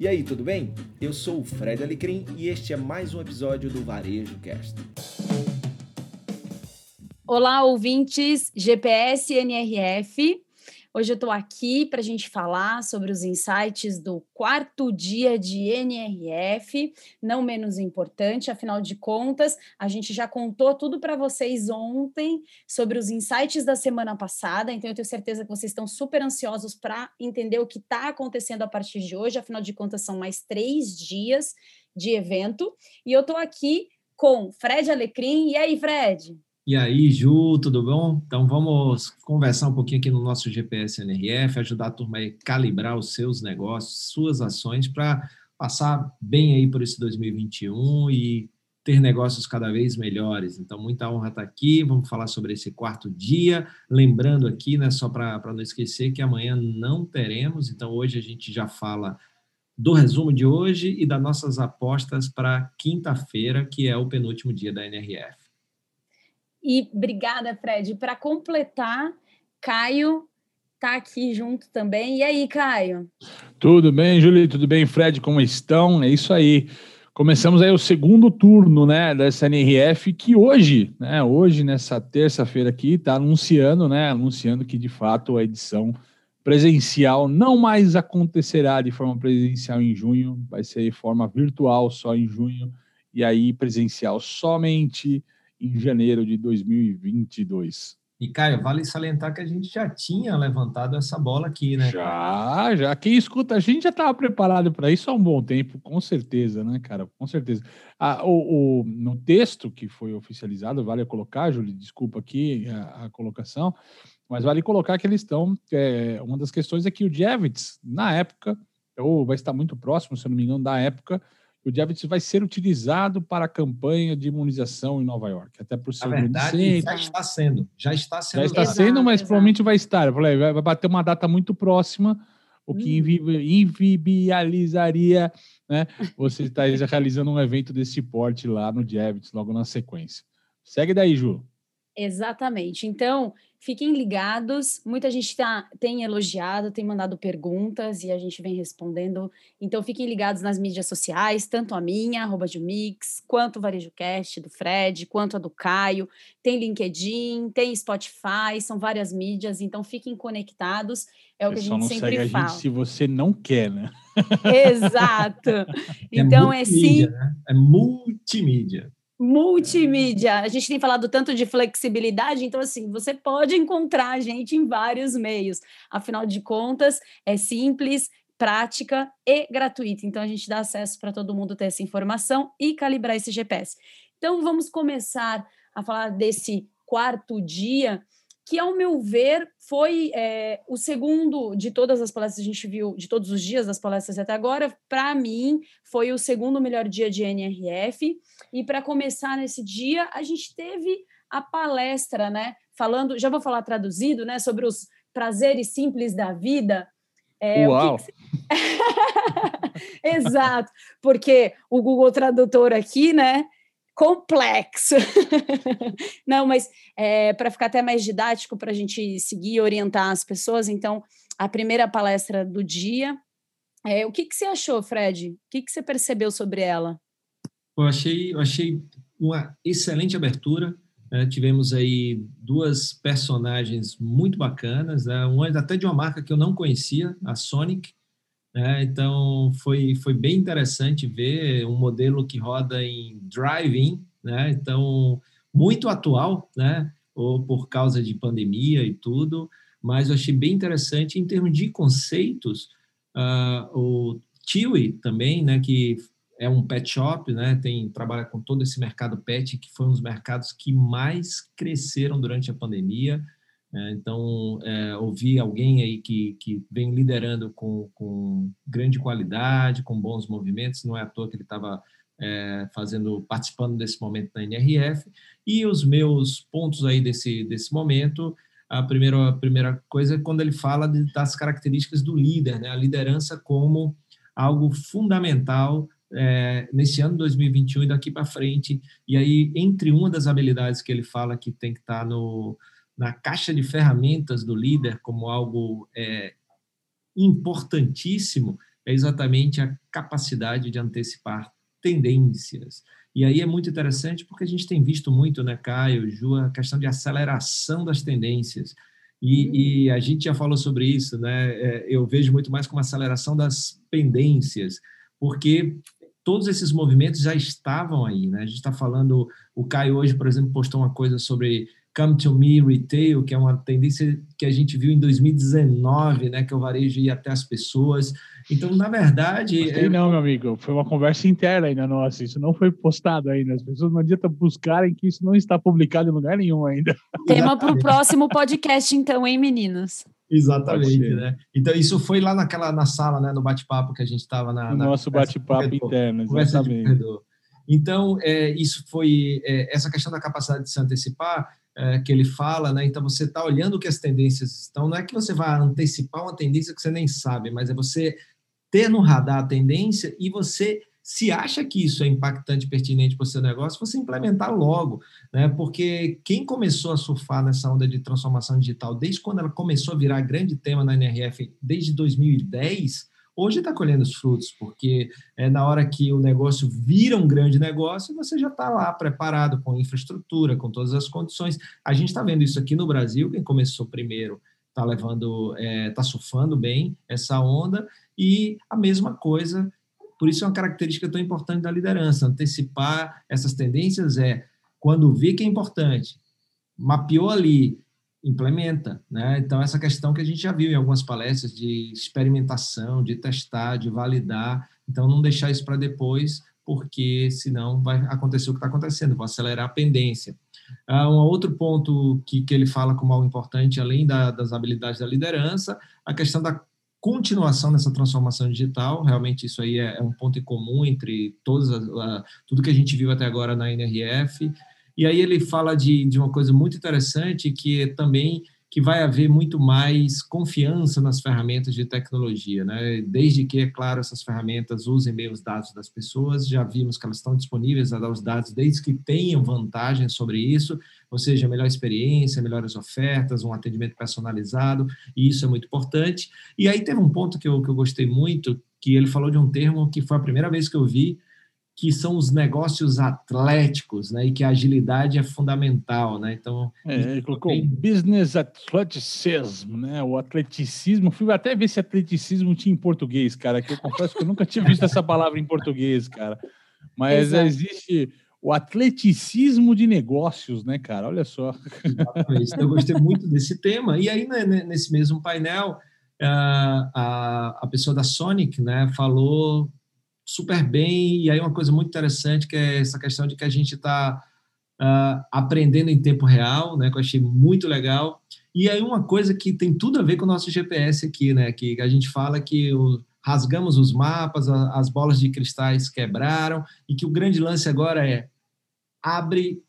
E aí, tudo bem? Eu sou o Fred Alecrim e este é mais um episódio do Varejo Cast. Olá, ouvintes GPS NRF. Hoje eu estou aqui para a gente falar sobre os insights do quarto dia de NRF, não menos importante, afinal de contas, a gente já contou tudo para vocês ontem sobre os insights da semana passada, então eu tenho certeza que vocês estão super ansiosos para entender o que está acontecendo a partir de hoje, afinal de contas, são mais três dias de evento, e eu estou aqui com Fred Alecrim. E aí, Fred? E aí, Ju, tudo bom? Então vamos conversar um pouquinho aqui no nosso GPS NRF, ajudar a turma a calibrar os seus negócios, suas ações para passar bem aí por esse 2021 e ter negócios cada vez melhores. Então, muita honra estar aqui. Vamos falar sobre esse quarto dia. Lembrando aqui, né, só para não esquecer que amanhã não teremos. Então, hoje a gente já fala do resumo de hoje e das nossas apostas para quinta-feira, que é o penúltimo dia da NRF. E obrigada, Fred. Para completar, Caio está aqui junto também. E aí, Caio? Tudo bem, Júlio? Tudo bem, Fred? Como estão? É isso aí. Começamos aí o segundo turno, né, dessa NRF, que hoje, né, hoje, nessa terça-feira aqui, está anunciando, né, anunciando que, de fato, a edição presencial não mais acontecerá de forma presencial em junho, vai ser de forma virtual só em junho, e aí presencial somente em janeiro de 2022. E, Caio, vale salientar que a gente já tinha levantado essa bola aqui, né? Já, já. Quem escuta, a gente já estava preparado para isso há um bom tempo, com certeza, né, cara? Com certeza. Ah, o, o, no texto que foi oficializado, vale colocar, Júlio, desculpa aqui a, a, colocação, mas vale colocar que eles estão. É, uma das questões é que o Javits, na época, ou vai estar muito próximo, se eu não me engano, da época, o Javits vai ser utilizado para a campanha de imunização em Nova York, até por ser Na verdade, já está sendo, já está sendo. Já está exato, sendo, mas exato. provavelmente vai estar. Eu falei, vai bater uma data muito próxima, o que hum. invibializaria né, você estar realizando um evento desse porte lá no Javits, logo na sequência. Segue daí, Ju. Exatamente. Então, Fiquem ligados, muita gente tá, tem elogiado, tem mandado perguntas e a gente vem respondendo. Então fiquem ligados nas mídias sociais, tanto a minha, arroba de Mix, quanto o VarejoCast do Fred, quanto a do Caio. Tem LinkedIn, tem Spotify, são várias mídias, então fiquem conectados. É o que a gente sempre segue fala. A gente se você não quer, né? Exato. Então é, é sim. Né? É multimídia multimídia. A gente tem falado tanto de flexibilidade, então assim, você pode encontrar a gente em vários meios. Afinal de contas, é simples, prática e gratuita. Então a gente dá acesso para todo mundo ter essa informação e calibrar esse GPS. Então vamos começar a falar desse quarto dia que, ao meu ver, foi é, o segundo de todas as palestras que a gente viu, de todos os dias das palestras até agora, para mim, foi o segundo melhor dia de NRF. E para começar nesse dia, a gente teve a palestra, né? Falando, já vou falar traduzido, né? Sobre os prazeres simples da vida. É, Uau! Que que... Exato, porque o Google Tradutor aqui, né? Complexo. Não, mas é, para ficar até mais didático, para a gente seguir e orientar as pessoas, então, a primeira palestra do dia. É, o que, que você achou, Fred? O que, que você percebeu sobre ela? Eu achei, eu achei uma excelente abertura. Né? Tivemos aí duas personagens muito bacanas, né? uma até de uma marca que eu não conhecia, a Sonic, né? Então, foi, foi bem interessante ver um modelo que roda em drive-in, né? então, muito atual, né? ou por causa de pandemia e tudo, mas eu achei bem interessante em termos de conceitos. Uh, o Tiwi também, né, que é um pet shop, né, tem trabalha com todo esse mercado pet, que foi um dos mercados que mais cresceram durante a pandemia. É, então, é, ouvir alguém aí que, que vem liderando com, com grande qualidade, com bons movimentos, não é à toa que ele estava é, fazendo, participando desse momento da NRF. E os meus pontos aí desse, desse momento, a primeira, a primeira coisa é quando ele fala de, das características do líder, né? a liderança como algo fundamental é, nesse ano 2021 e daqui para frente. E aí, entre uma das habilidades que ele fala que tem que estar tá no na caixa de ferramentas do líder como algo é, importantíssimo, é exatamente a capacidade de antecipar tendências. E aí é muito interessante porque a gente tem visto muito, né, Caio, Ju, a questão de aceleração das tendências. E, uhum. e, a gente já falou sobre isso, né? É, eu vejo muito mais como aceleração das pendências, porque todos esses movimentos já estavam aí, né? A gente está falando, o Caio hoje, por exemplo, postou uma coisa sobre Come to Me Retail, que é uma tendência que a gente viu em 2019, né, que é o varejo ir até as pessoas. Então, na verdade. Gostei, é... Não, meu amigo, foi uma conversa interna ainda nossa, isso não foi postado ainda. As pessoas não adianta buscarem que isso não está publicado em lugar nenhum ainda. Tema para o próximo podcast, então, hein, meninos? Exatamente, né? Então, isso foi lá naquela na sala, né, no bate-papo que a gente estava na. No na nosso bate-papo interno, exatamente. Então, é, isso foi é, essa questão da capacidade de se antecipar é, que ele fala, né? Então você está olhando o que as tendências estão. Não é que você vai antecipar uma tendência que você nem sabe, mas é você ter no radar a tendência e você se acha que isso é impactante, pertinente para o seu negócio, você implementar logo, né? Porque quem começou a surfar nessa onda de transformação digital, desde quando ela começou a virar grande tema na NRF, desde 2010, hoje está colhendo os frutos, porque é na hora que o negócio vira um grande negócio, você já está lá preparado com infraestrutura, com todas as condições. A gente está vendo isso aqui no Brasil, quem começou primeiro está levando, está é, tá surfando bem essa onda, e a mesma coisa, por isso é uma característica tão importante da liderança, antecipar essas tendências é, quando vê que é importante, mapeou ali, implementa, né? Então essa questão que a gente já viu em algumas palestras de experimentação, de testar, de validar, então não deixar isso para depois, porque senão vai acontecer o que está acontecendo, vai acelerar a pendência. Uh, um outro ponto que, que ele fala como algo importante, além da, das habilidades da liderança, a questão da continuação dessa transformação digital. Realmente isso aí é, é um ponto em comum entre todas as, tudo que a gente viu até agora na NRF. E aí ele fala de, de uma coisa muito interessante que é também que vai haver muito mais confiança nas ferramentas de tecnologia, né? Desde que, é claro, essas ferramentas usem bem os dados das pessoas, já vimos que elas estão disponíveis a dar os dados desde que tenham vantagens sobre isso, ou seja, melhor experiência, melhores ofertas, um atendimento personalizado, e isso é muito importante. E aí teve um ponto que eu, que eu gostei muito, que ele falou de um termo que foi a primeira vez que eu vi, que são os negócios atléticos, né? E que a agilidade é fundamental, né? Então, é, ele colocou tem... business athleticism, né? O atleticismo. Fui até ver se atleticismo tinha em português, cara. Que eu confesso que eu nunca tinha visto essa palavra em português, cara. Mas Exato. existe o atleticismo de negócios, né, cara? Olha só. Exatamente. Então, eu gostei muito desse tema. E aí, né, nesse mesmo painel, a, a pessoa da Sonic, né, falou super bem. E aí, uma coisa muito interessante que é essa questão de que a gente está uh, ah, aprendendo em tempo real, né? Que eu achei muito legal. E aí, uma coisa que tem tudo a ver com o nosso GPS aqui, né? Que a gente fala que o, rasgamos os mapas, a, as bolas de cristais quebraram, e que o grande lance agora é abre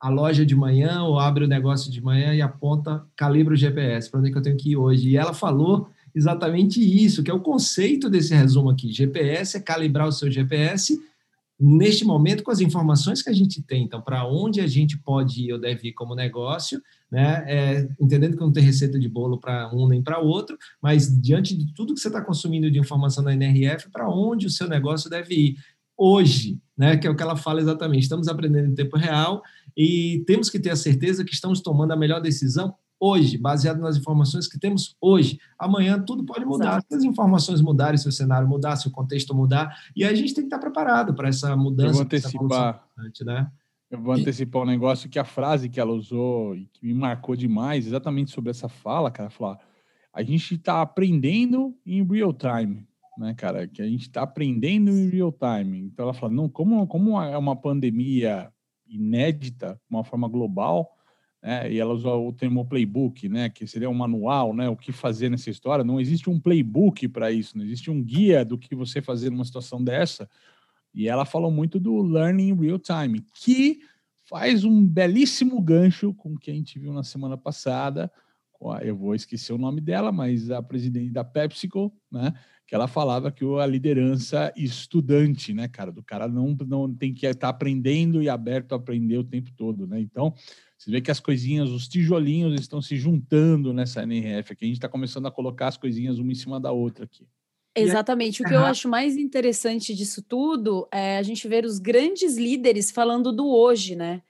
a loja de manhã ou abre o negócio de manhã e aponta, calibra o GPS, para onde é que eu tenho que ir hoje. E ela falou exatamente isso, que é o conceito desse resumo aqui. GPS é calibrar o seu GPS neste momento com as informações que a gente tem. Então, para onde a gente pode ir ou deve ir como negócio, né? É, entendendo que não tem receita de bolo para um nem para outro, mas diante de tudo que você está consumindo de informação na NRF, para onde o seu negócio deve ir hoje, né? Que é o que ela fala exatamente. Estamos aprendendo em tempo real e temos que ter a certeza que estamos tomando a melhor decisão hoje, baseado nas informações que temos hoje. Amanhã tudo pode mudar. Exato. Se as informações mudarem, se o cenário mudar, se o contexto mudar, e a gente tem que estar preparado para essa mudança. Eu vou antecipar, né? Eu vou antecipar um negócio que a frase que ela usou e que me marcou demais, exatamente sobre essa fala, cara, falar, a gente está aprendendo em real time, né, cara? Que a gente está aprendendo em real time. Então ela fala, não, como, como é uma pandemia inédita, de uma forma global, né? e ela usa o termo playbook, né? que seria um manual, né? o que fazer nessa história. Não existe um playbook para isso, não existe um guia do que você fazer numa situação dessa. E ela falou muito do learning real time, que faz um belíssimo gancho com o que a gente viu na semana passada. Eu vou esquecer o nome dela, mas a presidente da PepsiCo, né? Que ela falava que a liderança estudante, né, cara? Do cara não, não tem que estar aprendendo e aberto a aprender o tempo todo, né? Então, você vê que as coisinhas, os tijolinhos estão se juntando nessa NRF aqui. A gente está começando a colocar as coisinhas uma em cima da outra aqui. Exatamente. O que eu acho mais interessante disso tudo é a gente ver os grandes líderes falando do hoje, né?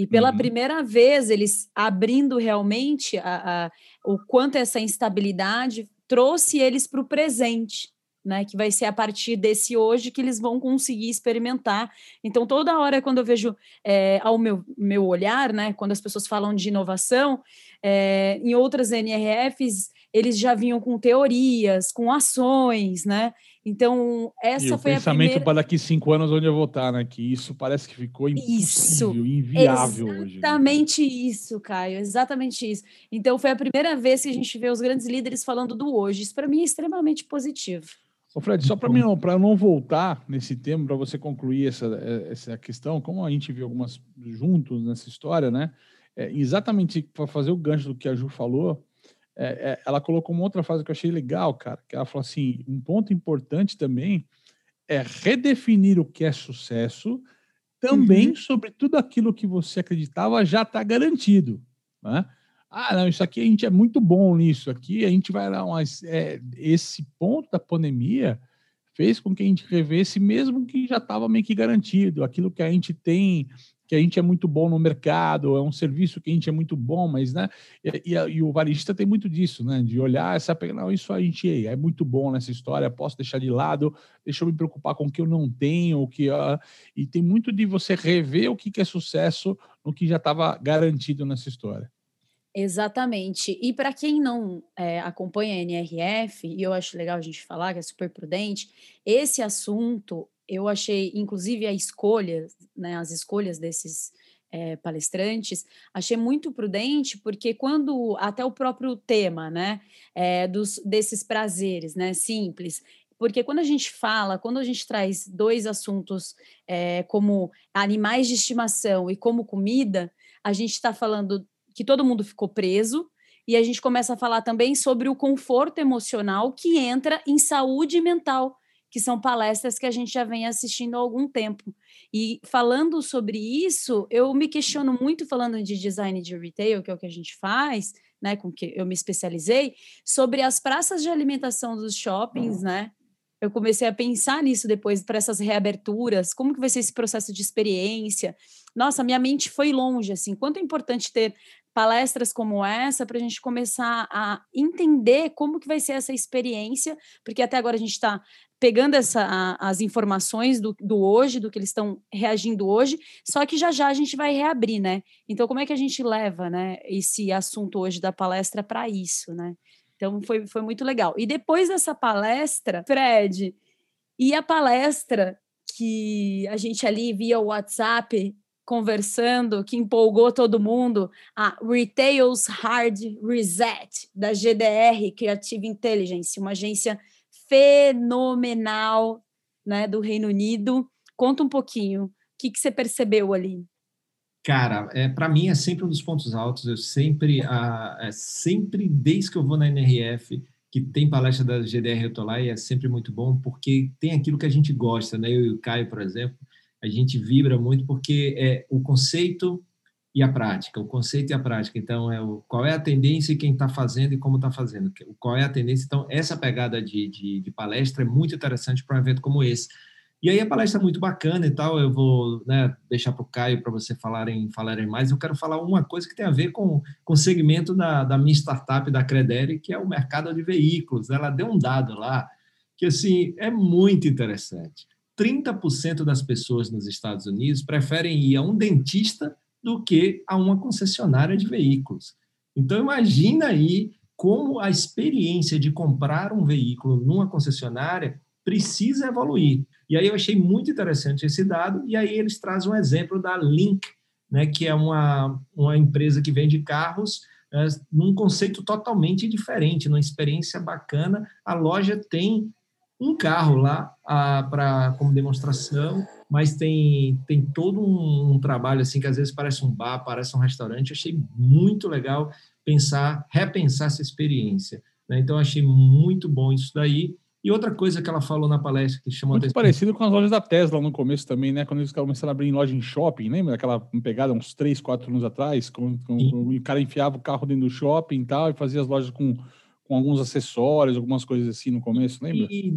E pela uhum. primeira vez, eles abrindo realmente a, a, o quanto essa instabilidade trouxe eles para o presente né? Que vai ser a partir desse hoje que eles vão conseguir experimentar. Então, toda hora, quando eu vejo é, ao meu, meu olhar, né? Quando as pessoas falam de inovação, é, em outras NRFs, eles já vinham com teorias, com ações, né? Então, essa e foi o pensamento primeira... para daqui cinco anos onde eu vou estar, né? Que isso parece que ficou impossível, isso, inviável exatamente hoje. Exatamente isso, Caio, exatamente isso. Então, foi a primeira vez que a gente vê os grandes líderes falando do hoje. Isso, para mim, é extremamente positivo. Ô Fred, só para mim não, para não voltar nesse tema, para você concluir essa, é, essa questão, como a gente viu algumas juntos nessa história, né? É, exatamente para fazer o gancho do que a Ju falou, é, é, ela colocou uma outra frase que eu achei legal, cara, que ela falou assim: um ponto importante também é redefinir o que é sucesso, também uhum. sobre tudo aquilo que você acreditava já está garantido, né? ah, não, isso aqui a gente é muito bom nisso aqui, a gente vai lá, mas é, esse ponto da pandemia fez com que a gente revesse, mesmo que já estava meio que garantido, aquilo que a gente tem, que a gente é muito bom no mercado, é um serviço que a gente é muito bom, mas, né, e, e, e o varejista tem muito disso, né, de olhar essa, não, isso a gente é, muito bom nessa história, posso deixar de lado, deixa eu me preocupar com o que eu não tenho, o que, uh, e tem muito de você rever o que, que é sucesso no que já estava garantido nessa história. Exatamente. E para quem não é, acompanha a NRF, e eu acho legal a gente falar, que é super prudente, esse assunto eu achei, inclusive a escolha, né, as escolhas desses é, palestrantes, achei muito prudente, porque quando, até o próprio tema, né, é, dos, desses prazeres, né, simples, porque quando a gente fala, quando a gente traz dois assuntos é, como animais de estimação e como comida, a gente está falando que todo mundo ficou preso, e a gente começa a falar também sobre o conforto emocional que entra em saúde mental, que são palestras que a gente já vem assistindo há algum tempo. E falando sobre isso, eu me questiono muito falando de design de retail, que é o que a gente faz, né, com que eu me especializei, sobre as praças de alimentação dos shoppings, né? Eu comecei a pensar nisso depois para essas reaberturas, como que vai ser esse processo de experiência. Nossa, minha mente foi longe assim. Quanto é importante ter palestras como essa para a gente começar a entender como que vai ser essa experiência, porque até agora a gente está pegando essa, a, as informações do, do hoje, do que eles estão reagindo hoje, só que já já a gente vai reabrir, né? Então, como é que a gente leva né, esse assunto hoje da palestra para isso, né? Então, foi, foi muito legal. E depois dessa palestra, Fred, e a palestra que a gente ali via o WhatsApp conversando, que empolgou todo mundo, a Retails Hard Reset, da GDR, Creative Intelligence, uma agência fenomenal né, do Reino Unido. Conta um pouquinho, o que, que você percebeu ali? Cara, é, para mim é sempre um dos pontos altos. Eu sempre, a, é, sempre desde que eu vou na NRF, que tem palestra da GDR eu tô lá e é sempre muito bom, porque tem aquilo que a gente gosta, né? Eu e o Caio, por exemplo, a gente vibra muito porque é o conceito e a prática, o conceito e a prática. Então, é o, qual é a tendência e quem está fazendo e como está fazendo, qual é a tendência. Então, essa pegada de, de, de palestra é muito interessante para um evento como esse. E aí a palestra é muito bacana e tal, eu vou né, deixar para o Caio para você falarem, falarem mais. Eu quero falar uma coisa que tem a ver com, com o segmento da, da minha startup, da Credere, que é o mercado de veículos. Ela deu um dado lá que, assim, é muito interessante. 30% das pessoas nos Estados Unidos preferem ir a um dentista do que a uma concessionária de veículos. Então, imagina aí como a experiência de comprar um veículo numa concessionária precisa evoluir. E aí eu achei muito interessante esse dado, e aí eles trazem um exemplo da Link, né, que é uma, uma empresa que vende carros é, num conceito totalmente diferente, numa experiência bacana. A loja tem um carro lá para como demonstração, mas tem, tem todo um, um, trabalho assim que às vezes parece um bar, parece um restaurante. Achei muito legal pensar, repensar essa experiência. Né? Então achei muito bom isso daí. E outra coisa que ela falou na palestra que chamou Muito atenção... parecido com as lojas da Tesla no começo também, né? Quando eles começaram a abrir em loja em shopping, lembra aquela pegada uns 3, 4 anos atrás? Com, com, o cara enfiava o carro dentro do shopping e tal, e fazia as lojas com com alguns acessórios, algumas coisas assim no começo, lembra? E,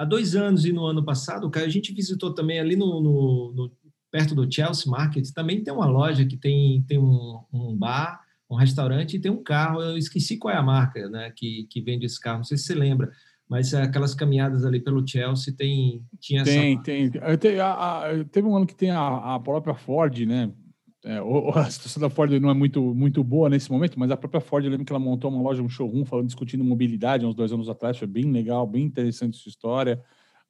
há dois anos e no ano passado, a gente visitou também ali no, no, no perto do Chelsea Market, também tem uma loja que tem, tem um, um, bar, um restaurante e tem um carro, eu esqueci qual é a marca né, que, que vende esse carro, não sei se você lembra, mas aquelas caminhadas ali pelo Chelsea tem tinha tem essa... tem tem. Teve um ano que tem a, a própria Ford né é, a situação da Ford não é muito muito boa nesse momento mas a própria Ford eu lembro que ela montou uma loja um showroom falando discutindo mobilidade uns dois anos atrás foi bem legal bem interessante essa história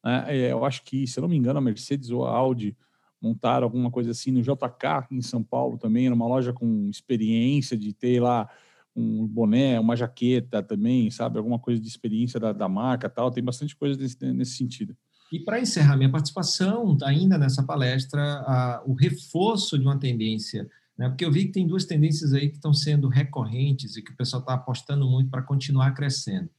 né? é, eu acho que se eu não me engano a Mercedes ou a Audi montaram alguma coisa assim no JK em São Paulo também era uma loja com experiência de ter lá um boné, uma jaqueta também, sabe? Alguma coisa de experiência da, da marca tal. Tem bastante coisa nesse, nesse sentido. E para encerrar minha participação, ainda nessa palestra, a, o reforço de uma tendência, né? porque eu vi que tem duas tendências aí que estão sendo recorrentes e que o pessoal está apostando muito para continuar crescendo.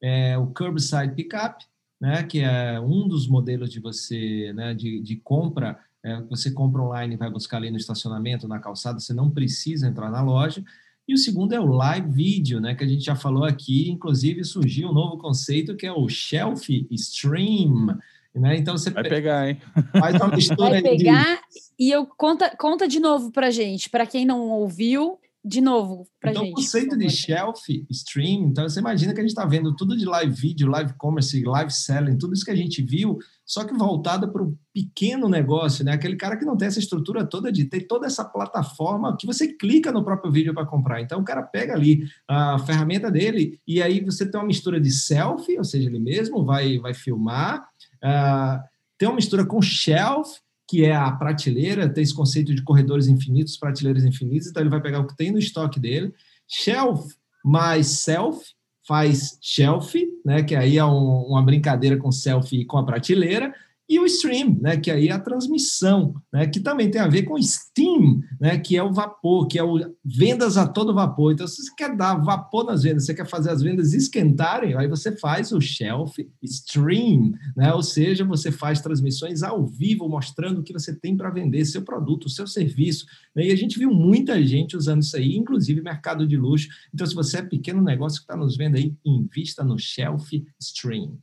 É o curbside pickup, né? que é um dos modelos de você, né? de, de compra, é, você compra online e vai buscar ali no estacionamento, na calçada, você não precisa entrar na loja. E o segundo é o live video, né, que a gente já falou aqui, inclusive surgiu um novo conceito que é o shelf stream, né? Então você vai pegar, hein? Faz uma mistura vai pegar de... e eu conta conta de novo para gente, para quem não ouviu, de novo para então, gente. Então, o conceito de shelf stream, então você imagina que a gente está vendo tudo de live video, live commerce, live selling, tudo isso que a gente viu, só que voltada para o pequeno negócio, né? Aquele cara que não tem essa estrutura toda de ter toda essa plataforma que você clica no próprio vídeo para comprar. Então o cara pega ali a ferramenta dele e aí você tem uma mistura de selfie, ou seja, ele mesmo vai vai filmar, uh, tem uma mistura com shelf que é a prateleira, tem esse conceito de corredores infinitos, prateleiras infinitas, então ele vai pegar o que tem no estoque dele, shelf mais self, faz shelf, né, que aí é um, uma brincadeira com selfie e com a prateleira, e o stream, né, que aí é a transmissão, né, que também tem a ver com steam, né, que é o vapor, que é o vendas a todo vapor. Então, se você quer dar vapor nas vendas, você quer fazer as vendas esquentarem, aí você faz o shelf stream, né, ou seja, você faz transmissões ao vivo mostrando o que você tem para vender, seu produto, seu serviço. Né, e a gente viu muita gente usando isso aí, inclusive mercado de luxo. Então, se você é pequeno negócio que está nos vendo aí, invista no shelf stream.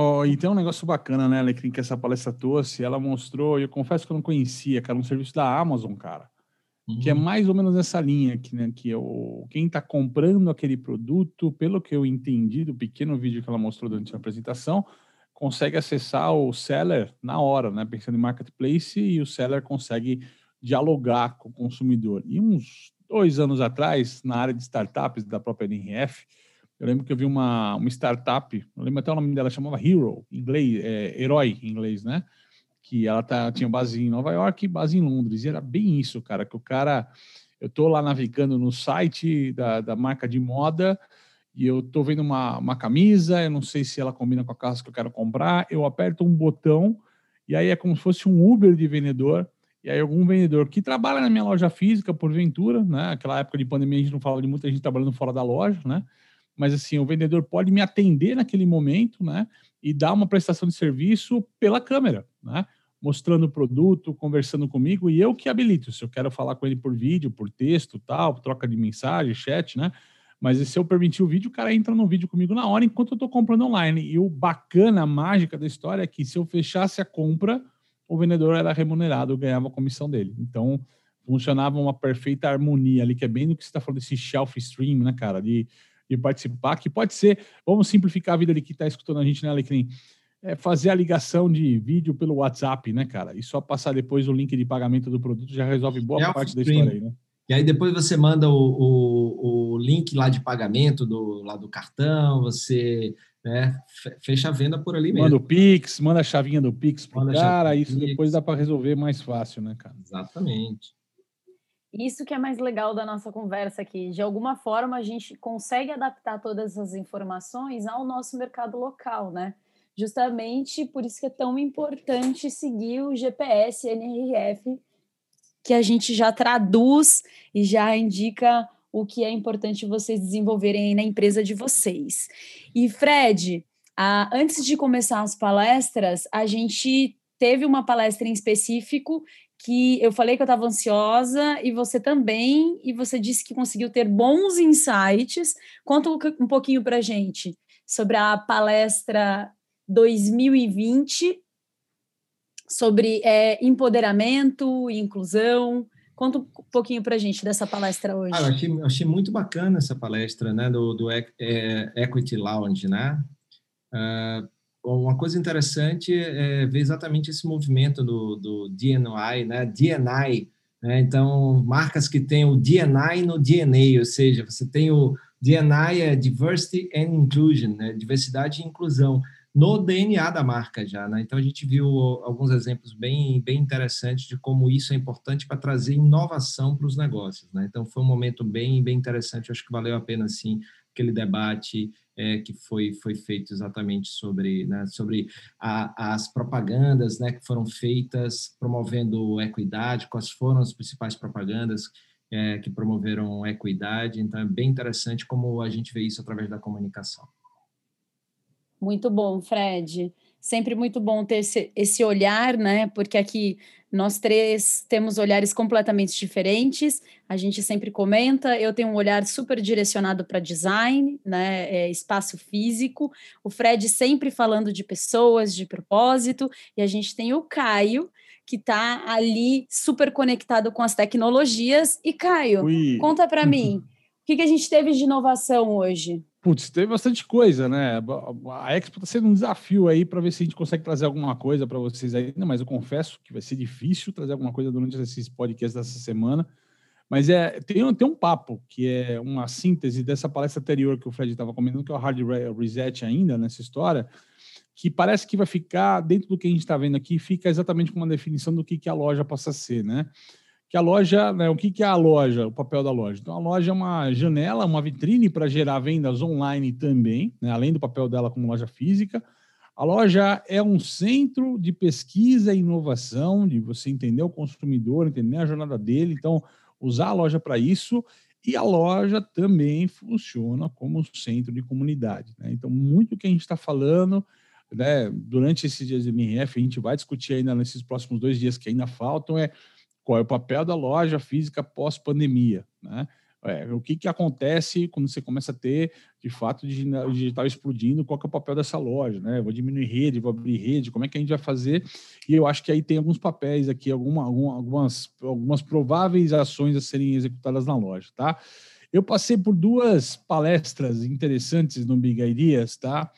Oh, e tem um negócio bacana, né, Alecrim, que essa palestra trouxe, ela mostrou, e eu confesso que eu não conhecia, cara, um serviço da Amazon, cara, uhum. que é uhum. mais ou menos nessa linha, que, né, que eu, quem está comprando aquele produto, pelo que eu entendi do pequeno vídeo que ela mostrou durante a apresentação, consegue acessar o seller na hora, né, pensando em marketplace, e o seller consegue dialogar com o consumidor. E uns dois anos atrás, na área de startups da própria NRF, eu lembro que eu vi uma, uma startup, eu lembro até o nome dela, chamava Hero, em inglês, é, herói em inglês, né? Que ela tá, tinha base em Nova York e base em Londres. E era bem isso, cara, que o cara. Eu tô lá navegando no site da, da marca de moda e eu tô vendo uma, uma camisa, eu não sei se ela combina com a casa que eu quero comprar. Eu aperto um botão e aí é como se fosse um Uber de vendedor. E aí algum vendedor que trabalha na minha loja física, porventura, né? Aquela época de pandemia a gente não fala de muita gente trabalhando fora da loja, né? Mas assim, o vendedor pode me atender naquele momento, né? E dar uma prestação de serviço pela câmera, né? Mostrando o produto, conversando comigo, e eu que habilito. Se eu quero falar com ele por vídeo, por texto, tal, troca de mensagem, chat, né? Mas se eu permitir o vídeo, o cara entra no vídeo comigo na hora enquanto eu estou comprando online. E o bacana, a mágica da história é que se eu fechasse a compra, o vendedor era remunerado, eu ganhava a comissão dele. Então, funcionava uma perfeita harmonia ali, que é bem do que você está falando desse shelf stream, né, cara? De de participar, que pode ser, vamos simplificar a vida ali que está escutando a gente, né, Alecrim? É fazer a ligação de vídeo pelo WhatsApp, né, cara? E só passar depois o link de pagamento do produto já resolve boa é parte da história aí, né? E aí depois você manda o, o, o, link lá de pagamento do, lá do cartão, você né, fecha a venda por ali mesmo. Manda o Pix, manda a chavinha do Pix pro manda cara, isso depois dá para resolver mais fácil, né, cara? Exatamente. Isso que é mais legal da nossa conversa aqui. De alguma forma, a gente consegue adaptar todas as informações ao nosso mercado local, né? Justamente por isso que é tão importante seguir o GPS NRF, que a gente já traduz e já indica o que é importante vocês desenvolverem na empresa de vocês. E, Fred, a, antes de começar as palestras, a gente teve uma palestra em específico que eu falei que eu estava ansiosa e você também, e você disse que conseguiu ter bons insights. Conta um pouquinho para gente sobre a palestra 2020 sobre é, empoderamento e inclusão. Conta um pouquinho para gente dessa palestra hoje. Ah, achei, achei, muito bacana essa palestra né, do, do é, Equity Lounge. Né? Uh, uma coisa interessante é ver exatamente esse movimento do, do DNI, né? DNI, né? Então, marcas que têm o DNI no DNA, ou seja, você tem o DNI é Diversity and Inclusion, né? diversidade e inclusão no DNA da marca já, né? Então a gente viu alguns exemplos bem bem interessantes de como isso é importante para trazer inovação para os negócios, né? Então foi um momento bem bem interessante, acho que valeu a pena sim aquele debate é, que foi foi feito exatamente sobre né, sobre a, as propagandas, né, que foram feitas promovendo equidade, quais foram as principais propagandas é, que promoveram equidade. Então é bem interessante como a gente vê isso através da comunicação. Muito bom, Fred. Sempre muito bom ter esse, esse olhar, né? Porque aqui nós três temos olhares completamente diferentes. A gente sempre comenta. Eu tenho um olhar super direcionado para design, né? É, espaço físico. O Fred sempre falando de pessoas, de propósito. E a gente tem o Caio, que está ali super conectado com as tecnologias. E Caio, Ui. conta para mim, o que, que a gente teve de inovação hoje? Putz, teve bastante coisa, né? A Expo está sendo um desafio aí para ver se a gente consegue trazer alguma coisa para vocês ainda, mas eu confesso que vai ser difícil trazer alguma coisa durante esses podcasts dessa semana. Mas é, tem, tem um papo que é uma síntese dessa palestra anterior que o Fred estava comentando, que é o Hard Reset ainda nessa história, que parece que vai ficar dentro do que a gente está vendo aqui, fica exatamente com uma definição do que, que a loja possa ser, né? Que a loja, né, o que, que é a loja, o papel da loja? Então, a loja é uma janela, uma vitrine para gerar vendas online também, né, além do papel dela como loja física. A loja é um centro de pesquisa e inovação, de você entender o consumidor, entender a jornada dele, então, usar a loja para isso. E a loja também funciona como centro de comunidade. Né? Então, muito que a gente está falando né, durante esses dias de MRF, a gente vai discutir ainda nesses próximos dois dias que ainda faltam, é qual é o papel da loja física pós-pandemia, né? É, o que, que acontece quando você começa a ter, de fato, o digital explodindo, qual que é o papel dessa loja, né? Vou diminuir rede, vou abrir rede, como é que a gente vai fazer? E eu acho que aí tem alguns papéis aqui, alguma, algumas, algumas prováveis ações a serem executadas na loja, tá? Eu passei por duas palestras interessantes no Big Ideas, tá?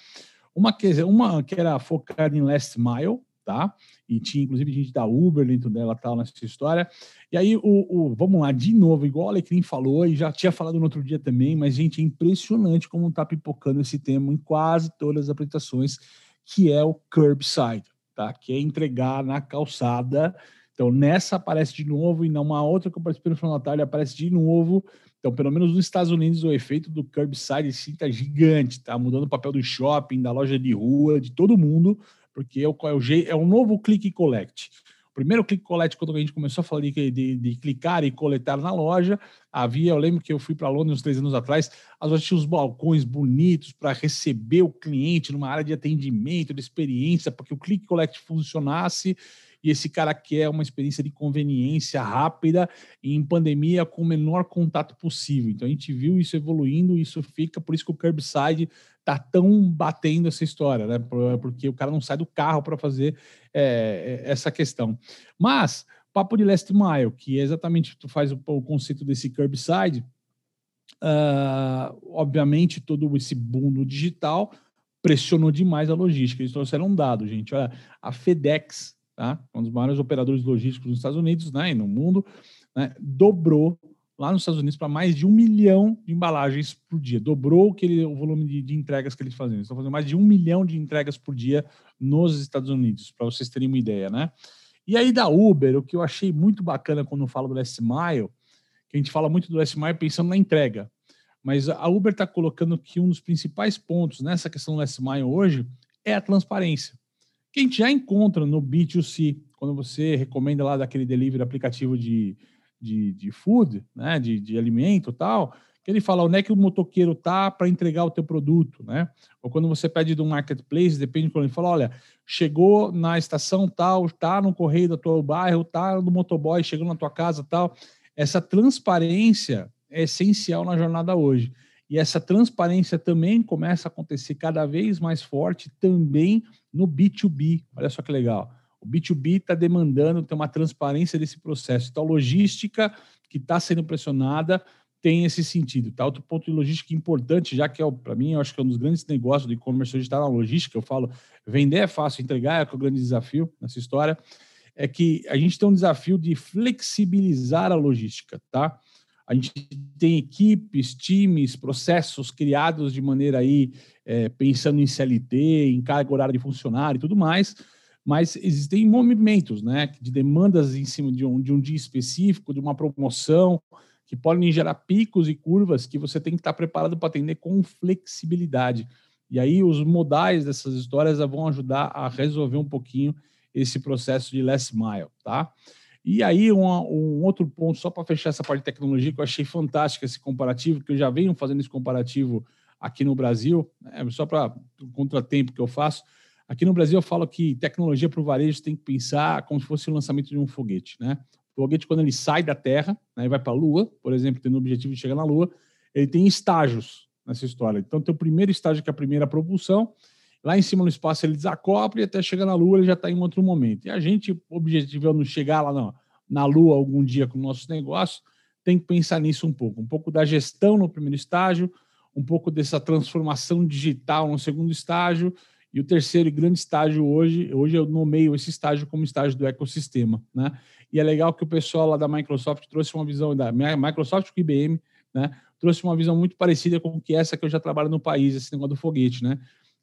Uma que, uma que era focada em last mile, tá? e tinha inclusive gente da Uber dentro dela tal nessa história. E aí, o, o, vamos lá, de novo, igual o Alecrim falou, e já tinha falado no outro dia também, mas, gente, é impressionante como está pipocando esse tema em quase todas as apresentações, que é o curbside, tá? Que é entregar na calçada. Então, nessa aparece de novo, e numa outra que eu participei no Natal aparece de novo. Então, pelo menos nos Estados Unidos, o efeito do curbside sim tá gigante, tá mudando o papel do shopping, da loja de rua, de todo mundo porque é o, é o, é o novo click collect. O primeiro click collect, quando a gente começou a falar de, de, de clicar e coletar na loja, havia, eu lembro que eu fui para Londres uns três anos atrás, as lojas tinham os balcões bonitos para receber o cliente numa área de atendimento, de experiência, para que o click collect funcionasse e esse cara quer uma experiência de conveniência rápida em pandemia com o menor contato possível. Então a gente viu isso evoluindo, isso fica, por isso que o curbside tá tão batendo essa história, né? Porque o cara não sai do carro para fazer é, é, essa questão. Mas, papo de last mile, que é exatamente tu faz o, o conceito desse curbside, uh, obviamente todo esse boom no digital pressionou demais a logística. Eles trouxeram um dado, gente. Olha, a FedEx tá? um dos maiores operadores logísticos nos Estados Unidos né, e no mundo, né, dobrou lá nos Estados Unidos para mais de um milhão de embalagens por dia. Dobrou aquele, o volume de, de entregas que eles faziam. Eles estão fazendo mais de um milhão de entregas por dia nos Estados Unidos, para vocês terem uma ideia, né? E aí da Uber, o que eu achei muito bacana quando eu falo do Last Mile, que a gente fala muito do Last Mile pensando na entrega, mas a Uber está colocando que um dos principais pontos nessa questão do Last Mile hoje é a transparência que a gente já encontra no B2C, quando você recomenda lá daquele delivery aplicativo de, de, de food, né, de, de alimento tal, que ele fala onde é que o motoqueiro tá para entregar o teu produto, né? Ou quando você pede do marketplace, depende de quando ele fala, olha, chegou na estação tal, tá no correio do teu bairro, tá no motoboy, chegou na tua casa tal. Essa transparência é essencial na jornada hoje. E essa transparência também começa a acontecer cada vez mais forte também no B2B. Olha só que legal. O B2B está demandando ter uma transparência desse processo. Então, a logística que está sendo pressionada tem esse sentido. Tá? Outro ponto de logística importante, já que é, para mim, eu acho que é um dos grandes negócios do e-commerce hoje está na logística. Eu falo, vender é fácil, entregar é, é o grande desafio nessa história. É que a gente tem um desafio de flexibilizar a logística, tá? A gente tem equipes, times, processos criados de maneira aí, é, pensando em CLT, em carga horária de funcionário e tudo mais, mas existem movimentos, né, de demandas em cima de um, de um dia específico, de uma promoção, que podem gerar picos e curvas que você tem que estar preparado para atender com flexibilidade. E aí os modais dessas histórias vão ajudar a resolver um pouquinho esse processo de last mile, tá? E aí um, um outro ponto, só para fechar essa parte de tecnologia, que eu achei fantástico esse comparativo, que eu já venho fazendo esse comparativo aqui no Brasil, né, só para o contratempo que eu faço. Aqui no Brasil eu falo que tecnologia para o varejo tem que pensar como se fosse o lançamento de um foguete, né? O foguete, quando ele sai da Terra né, e vai para a Lua, por exemplo, tendo o objetivo de chegar na Lua, ele tem estágios nessa história. Então, tem o primeiro estágio, que é a primeira propulsão. Lá em cima no espaço ele desacopla e até chegar na Lua ele já está em outro momento. E a gente, objetivando chegar lá na, na Lua algum dia com nossos negócios, tem que pensar nisso um pouco. Um pouco da gestão no primeiro estágio, um pouco dessa transformação digital no segundo estágio e o terceiro e grande estágio hoje, hoje eu nomeio esse estágio como estágio do ecossistema, né? E é legal que o pessoal lá da Microsoft trouxe uma visão da Microsoft com IBM, né? Trouxe uma visão muito parecida com que essa que eu já trabalho no país, esse negócio do foguete, né?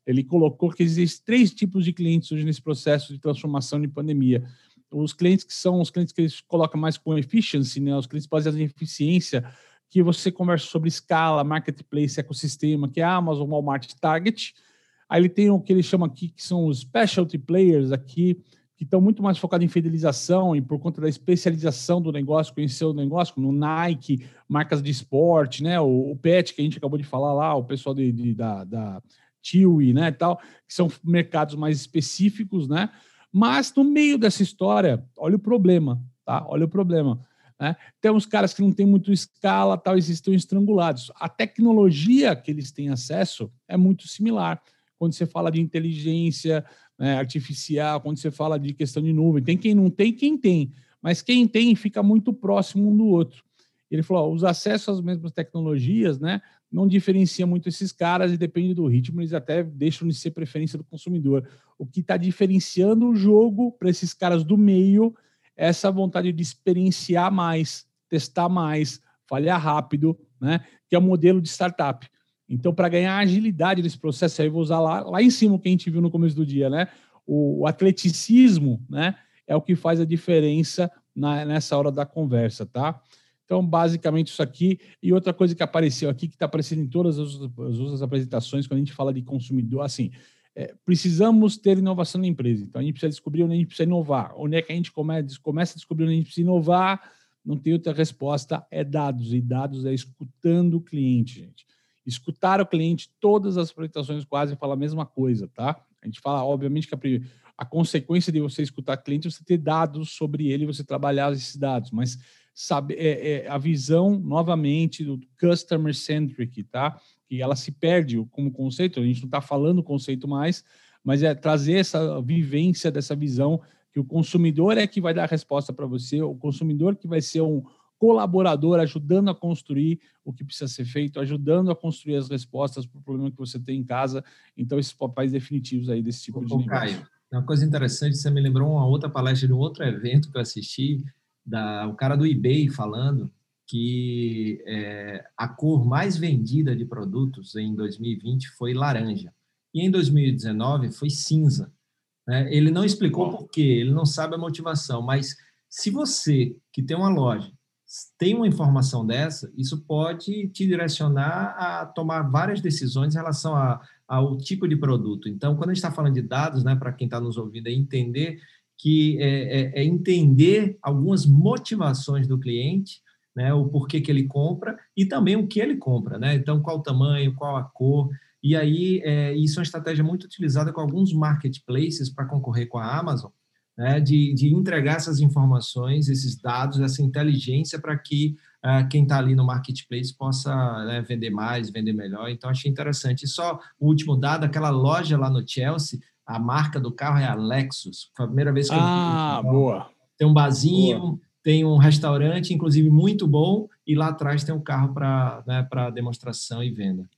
Ele colocou que existem três tipos de clientes hoje nesse processo de transformação de pandemia. Os clientes que são os clientes que eles colocam mais com efficiency, né? Os clientes baseados em eficiência, que você conversa sobre escala, marketplace, ecossistema, que é Amazon, Walmart, Target Aí ele tem o que ele chama aqui, que são os specialty players aqui, que estão muito mais focados em fidelização e por conta da especialização do negócio, conhecer o negócio, como Nike, marcas de esporte, né? O, o Pet, que a gente acabou de falar lá, o pessoal de, de da, da Tiwi, né, tal, que são mercados mais específicos, né? Mas no meio dessa história, olha o problema, tá? Olha o problema. Né? Tem uns caras que não têm muito escala, tal, eles estão estrangulados. A tecnologia que eles têm acesso é muito similar quando você fala de inteligência né, artificial, quando você fala de questão de nuvem. Tem quem não tem, quem tem. Mas quem tem fica muito próximo um do outro. Ele falou: ó, os acessos às mesmas tecnologias né, não diferencia muito esses caras e depende do ritmo, eles até deixam de ser preferência do consumidor. O que está diferenciando o jogo para esses caras do meio é essa vontade de experienciar mais, testar mais, falhar rápido, né, que é o modelo de startup. Então, para ganhar agilidade nesse processo, aí vou usar lá, lá em cima o que a gente viu no começo do dia, né? O, o atleticismo, né? É o que faz a diferença na, nessa hora da conversa, tá? Então, basicamente, isso aqui. E outra coisa que apareceu aqui, que está aparecendo em todas as, as, outras apresentações, quando a gente fala de consumidor, assim, é, precisamos ter inovação na empresa. Então, a gente precisa descobrir onde a gente precisa inovar. Onde é que a gente começa, começa a descobrir onde a gente precisa inovar? Não tem outra resposta, é dados. E dados é escutando o cliente, gente escutar o cliente, todas as apresentações quase falam a mesma coisa, tá? A gente fala, obviamente, que a, a consequência de você escutar cliente é você ter dados sobre ele, você trabalhar esses dados, mas sabe, é, é a visão, novamente, do customer centric, tá? Que ela se perde como conceito, a gente não está falando conceito mais, mas é trazer essa vivência dessa visão que o consumidor é que vai dar a resposta para você, o consumidor que vai ser um, colaborador, ajudando a construir o que precisa ser feito, ajudando a construir as respostas para o problema que você tem em casa. Então, esses papéis definitivos aí desse tipo Ô, de negócio. Caio, uma coisa interessante, você me lembrou uma outra palestra de um outro evento que eu assisti, da, o cara do eBay falando que é, a cor mais vendida de produtos em 2020 foi laranja. E em 2019 foi cinza. Né? Ele não explicou por quê, ele não sabe a motivação, mas se você que tem uma loja tem uma informação dessa, isso pode te direcionar a tomar várias decisões em relação a, ao tipo de produto. Então, quando a gente está falando de dados, né, para quem está nos ouvindo, é entender que é, é, é, entender algumas motivações do cliente né, o porquê que ele compra e também o que ele compra, né? Então, qual o tamanho, qual a cor. E aí, é, isso é uma estratégia muito utilizada com alguns marketplaces para concorrer com a Amazon, né, de, de entregar essas informações, esses dados, essa inteligência para que uh, quem está ali no marketplace possa né, vender mais, vender melhor. Então, achei interessante. E só o último dado, aquela loja lá no Chelsea, a marca do carro é a Lexus. Foi a primeira vez que ah, eu vi. Ah, boa. Tem um barzinho, boa. tem um restaurante, inclusive muito bom, e lá atrás tem um carro para né, demonstração e venda.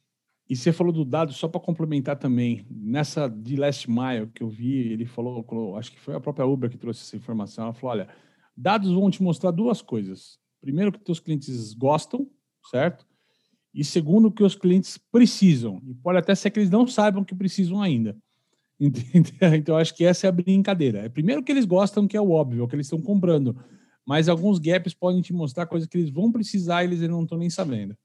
E você falou do dado, só para complementar também, nessa de Last Mile que eu vi, ele falou, acho que foi a própria Uber que trouxe essa informação, ela falou, olha, dados vão te mostrar duas coisas. Primeiro, que teus clientes gostam, certo? E segundo, que os clientes precisam. E pode até ser que eles não saibam que precisam ainda. Então, acho que essa é a brincadeira. É primeiro que eles gostam, que é o óbvio, que eles estão comprando. Mas alguns gaps podem te mostrar coisas que eles vão precisar e eles não estão nem sabendo.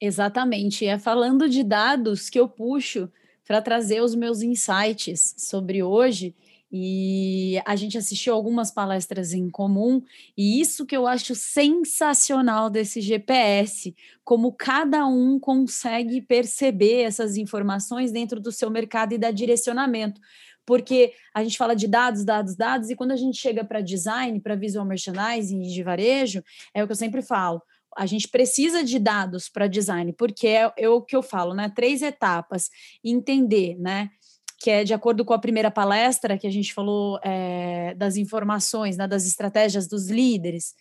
Exatamente. É falando de dados que eu puxo para trazer os meus insights sobre hoje. E a gente assistiu algumas palestras em comum, e isso que eu acho sensacional desse GPS, como cada um consegue perceber essas informações dentro do seu mercado e dar direcionamento. Porque a gente fala de dados, dados, dados, e quando a gente chega para design, para visual merchandising de varejo, é o que eu sempre falo a gente precisa de dados para design, porque é, é, o que eu falo, né? Três etapas. Entender, né? Que é de acordo com a primeira palestra que a gente falou é, das informações, né, das estratégias dos líderes.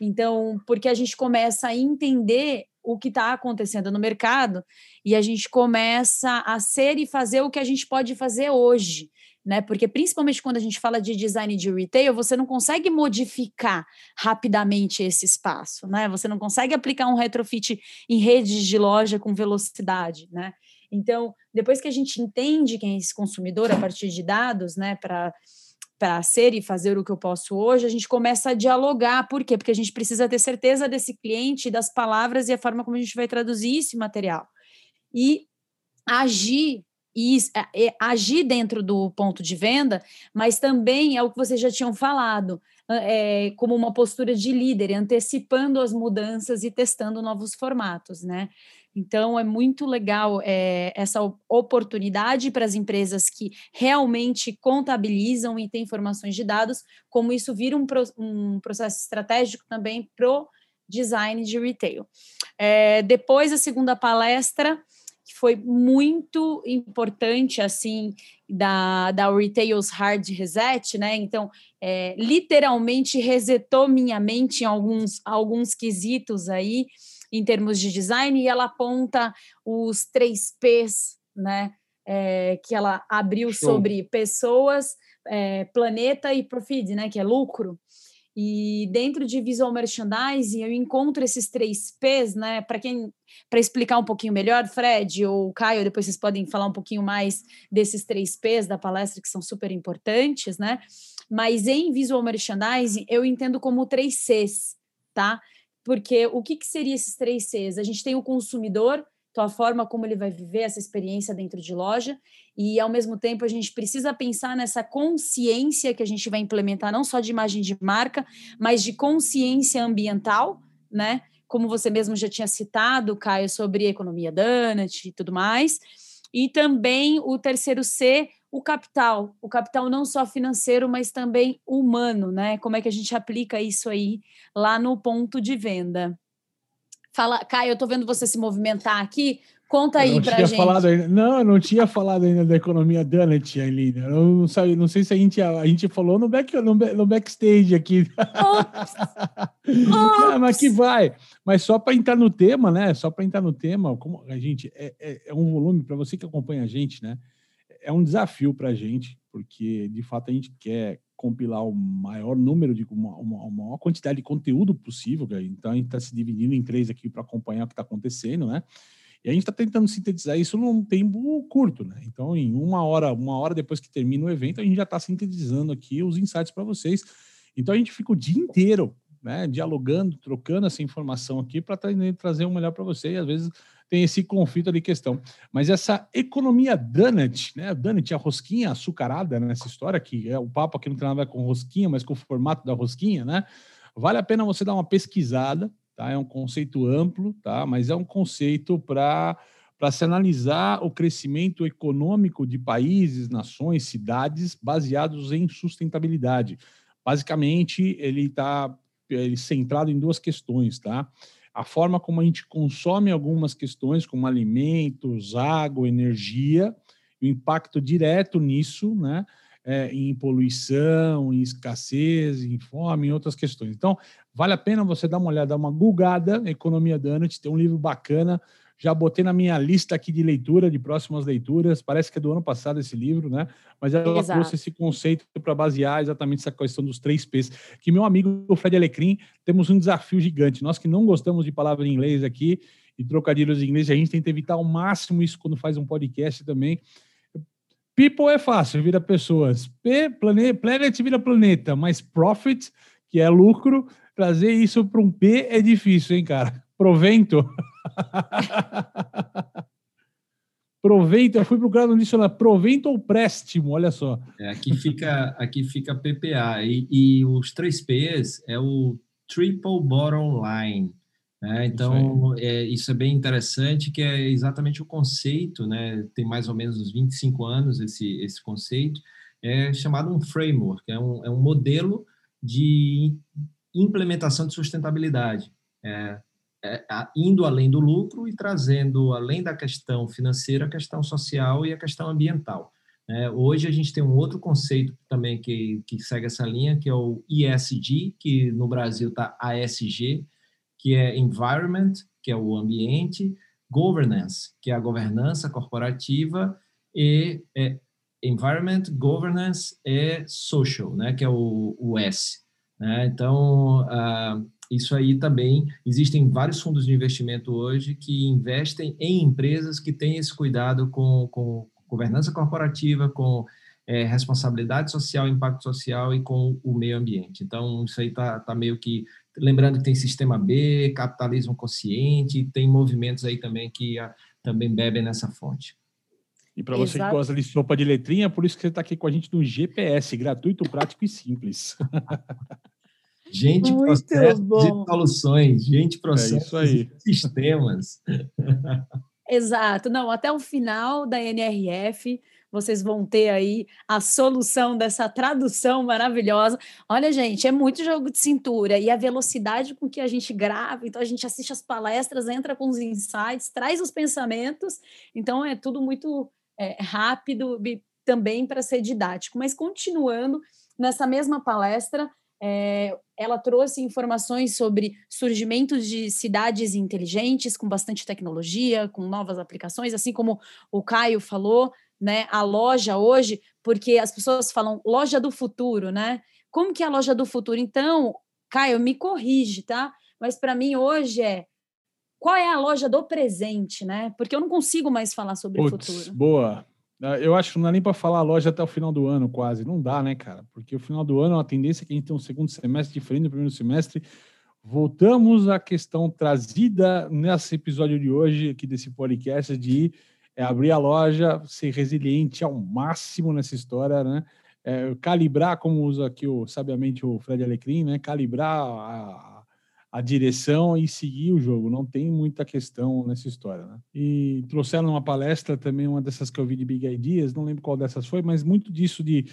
Então, porque a gente começa a entender o que está acontecendo no mercado e a gente começa a ser e fazer o que a gente pode fazer hoje né? Porque principalmente quando a gente fala de design de retail, você não consegue modificar rapidamente esse espaço, né? Você não consegue aplicar um retrofit em redes de loja com velocidade, né? Então, depois que a gente entende quem é esse consumidor a partir de dados, né, para para ser e fazer o que eu posso hoje, a gente começa a dialogar. Por quê? Porque a gente precisa ter certeza desse cliente, das palavras e a forma como a gente vai traduzir esse material. E agir e é, agir dentro do ponto de venda, mas também é o que vocês já tinham falado, é, como uma postura de líder, antecipando as mudanças e testando novos formatos, né? Então é muito legal é, essa oportunidade para as empresas que realmente contabilizam e têm informações de dados, como isso vira um, um processo estratégico também para o design de retail. É, depois, a segunda palestra que foi muito importante, assim, da, da Retails Hard Reset, né? Então, é, literalmente resetou minha mente em alguns, alguns quesitos aí, em termos de design, e ela aponta os três P's, né? É, que ela abriu Show. sobre pessoas, é, planeta e profit, né? Que é lucro. E dentro de visual merchandising, eu encontro esses três P's, né? Para quem para explicar um pouquinho melhor, Fred ou Caio, depois vocês podem falar um pouquinho mais desses três P's da palestra que são super importantes, né? Mas em visual merchandising, eu entendo como três Cs, tá? Porque o que, que seria esses três Cs? A gente tem o consumidor, então a forma como ele vai viver essa experiência dentro de loja e ao mesmo tempo a gente precisa pensar nessa consciência que a gente vai implementar não só de imagem de marca, mas de consciência ambiental, né? Como você mesmo já tinha citado, Caio, sobre economia Donut e tudo mais. E também o terceiro C, o capital, o capital não só financeiro, mas também humano, né? Como é que a gente aplica isso aí lá no ponto de venda? Fala, Caio, eu estou vendo você se movimentar aqui. Conta aí para gente. Falado ainda, não, eu não tinha falado ainda da economia Donut, Aline. Eu não, sabe, não sei se a gente, a gente falou no, back, no, no backstage aqui. Ops. Ops. mas que vai. Mas só para entrar no tema, né? Só para entrar no tema, como a gente é, é, é um volume para você que acompanha a gente, né? É um desafio para a gente, porque de fato a gente quer compilar o maior número de uma, uma, uma maior quantidade de conteúdo possível. Então a gente está se dividindo em três aqui para acompanhar o que está acontecendo, né? E a gente está tentando sintetizar isso num tempo curto, né? Então, em uma hora, uma hora depois que termina o evento, a gente já está sintetizando aqui os insights para vocês. Então a gente fica o dia inteiro, né, dialogando, trocando essa informação aqui para trazer o melhor para você. E às vezes tem esse conflito ali questão. Mas essa economia donut, né? Donut, a rosquinha açucarada nessa história, que é o papo aqui não tem nada com rosquinha, mas com o formato da rosquinha, né? vale a pena você dar uma pesquisada, tá? É um conceito amplo, tá? Mas é um conceito para para se analisar o crescimento econômico de países, nações, cidades baseados em sustentabilidade. Basicamente, ele está centrado em duas questões, tá? A forma como a gente consome algumas questões, como alimentos, água, energia, o impacto direto nisso, né? É, em poluição, em escassez, em fome, em outras questões. Então, vale a pena você dar uma olhada, uma gulgada, Economia Donut, tem um livro bacana, já botei na minha lista aqui de leitura, de próximas leituras. Parece que é do ano passado esse livro, né? Mas ela Exato. trouxe esse conceito para basear exatamente essa questão dos três P's. Que meu amigo Fred Alecrim, temos um desafio gigante. Nós que não gostamos de palavra em inglês aqui e trocadilhos em inglês, a gente tenta evitar ao máximo isso quando faz um podcast também. People é fácil, vira pessoas. P, planet, planet vira planeta, mas profit, que é lucro, trazer isso para um P é difícil, hein, cara? Provento. Provento, eu fui procurar no dicionário, provento ou préstimo, olha só. É, aqui fica aqui fica PPA e, e, os três P's é o Triple Bottom Line. Né? Então, isso, é, isso é bem interessante, que é exatamente o conceito, né? tem mais ou menos uns 25 anos esse, esse conceito, é chamado um framework, é um, é um modelo de implementação de sustentabilidade. É, é, indo além do lucro e trazendo, além da questão financeira, a questão social e a questão ambiental. É, hoje a gente tem um outro conceito também que, que segue essa linha, que é o ESG, que no Brasil está ASG, que é Environment, que é o ambiente, Governance, que é a governança corporativa, e é, Environment, Governance e Social, né, que é o, o S. Né? Então, uh, isso aí também, existem vários fundos de investimento hoje que investem em empresas que têm esse cuidado com, com governança corporativa, com é, responsabilidade social, impacto social e com o meio ambiente. Então, isso aí está tá meio que. Lembrando que tem sistema B, capitalismo consciente, tem movimentos aí também que a, também bebem nessa fonte. E para você que gosta de sopa de letrinha, por isso que você está aqui com a gente no GPS, gratuito, prático e simples. Gente, Muito processo bom. de soluções, gente, processo é de sistemas. Exato. Não, até o final da NRF, vocês vão ter aí a solução dessa tradução maravilhosa. Olha, gente, é muito jogo de cintura e a velocidade com que a gente grava, então a gente assiste as palestras, entra com os insights, traz os pensamentos, então é tudo muito é, rápido e também para ser didático. Mas continuando nessa mesma palestra, é, ela trouxe informações sobre surgimento de cidades inteligentes, com bastante tecnologia, com novas aplicações, assim como o Caio falou, né? A loja hoje, porque as pessoas falam loja do futuro, né? Como que é a loja do futuro? Então, Caio, me corrige, tá? Mas para mim hoje é qual é a loja do presente, né? Porque eu não consigo mais falar sobre Puts, o futuro. Boa. Ah, eu acho que não dá nem para falar a loja até o final do ano, quase. Não dá, né, cara? Porque o final do ano é uma tendência que a gente tem um segundo semestre diferente do primeiro semestre. Voltamos à questão trazida nesse episódio de hoje, aqui desse podcast, de é, abrir a loja, ser resiliente ao máximo nessa história, né? É, calibrar, como usa aqui o, sabiamente o Fred Alecrim, né? Calibrar a, a direção e seguir o jogo. Não tem muita questão nessa história. Né? E trouxeram uma palestra também, uma dessas que eu vi de Big Ideas, não lembro qual dessas foi, mas muito disso de.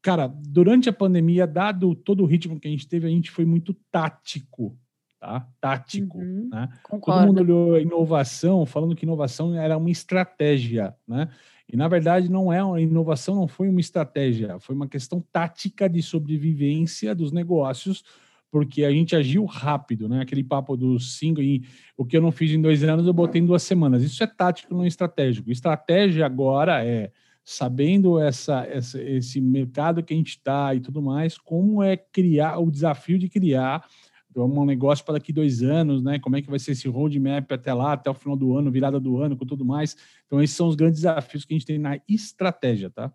Cara, durante a pandemia, dado todo o ritmo que a gente teve, a gente foi muito tático. Tá? Tático. Uhum, né? Todo mundo olhou a inovação, falando que inovação era uma estratégia. Né? E, na verdade, não é uma inovação, não foi uma estratégia, foi uma questão tática de sobrevivência dos negócios porque a gente agiu rápido, né? Aquele papo dos cinco e o que eu não fiz em dois anos eu botei em duas semanas. Isso é tático, não é estratégico. Estratégia agora é sabendo essa, essa esse mercado que a gente está e tudo mais, como é criar o desafio de criar um negócio para daqui dois anos, né? Como é que vai ser esse roadmap até lá, até o final do ano, virada do ano, com tudo mais. Então, esses são os grandes desafios que a gente tem na estratégia, tá?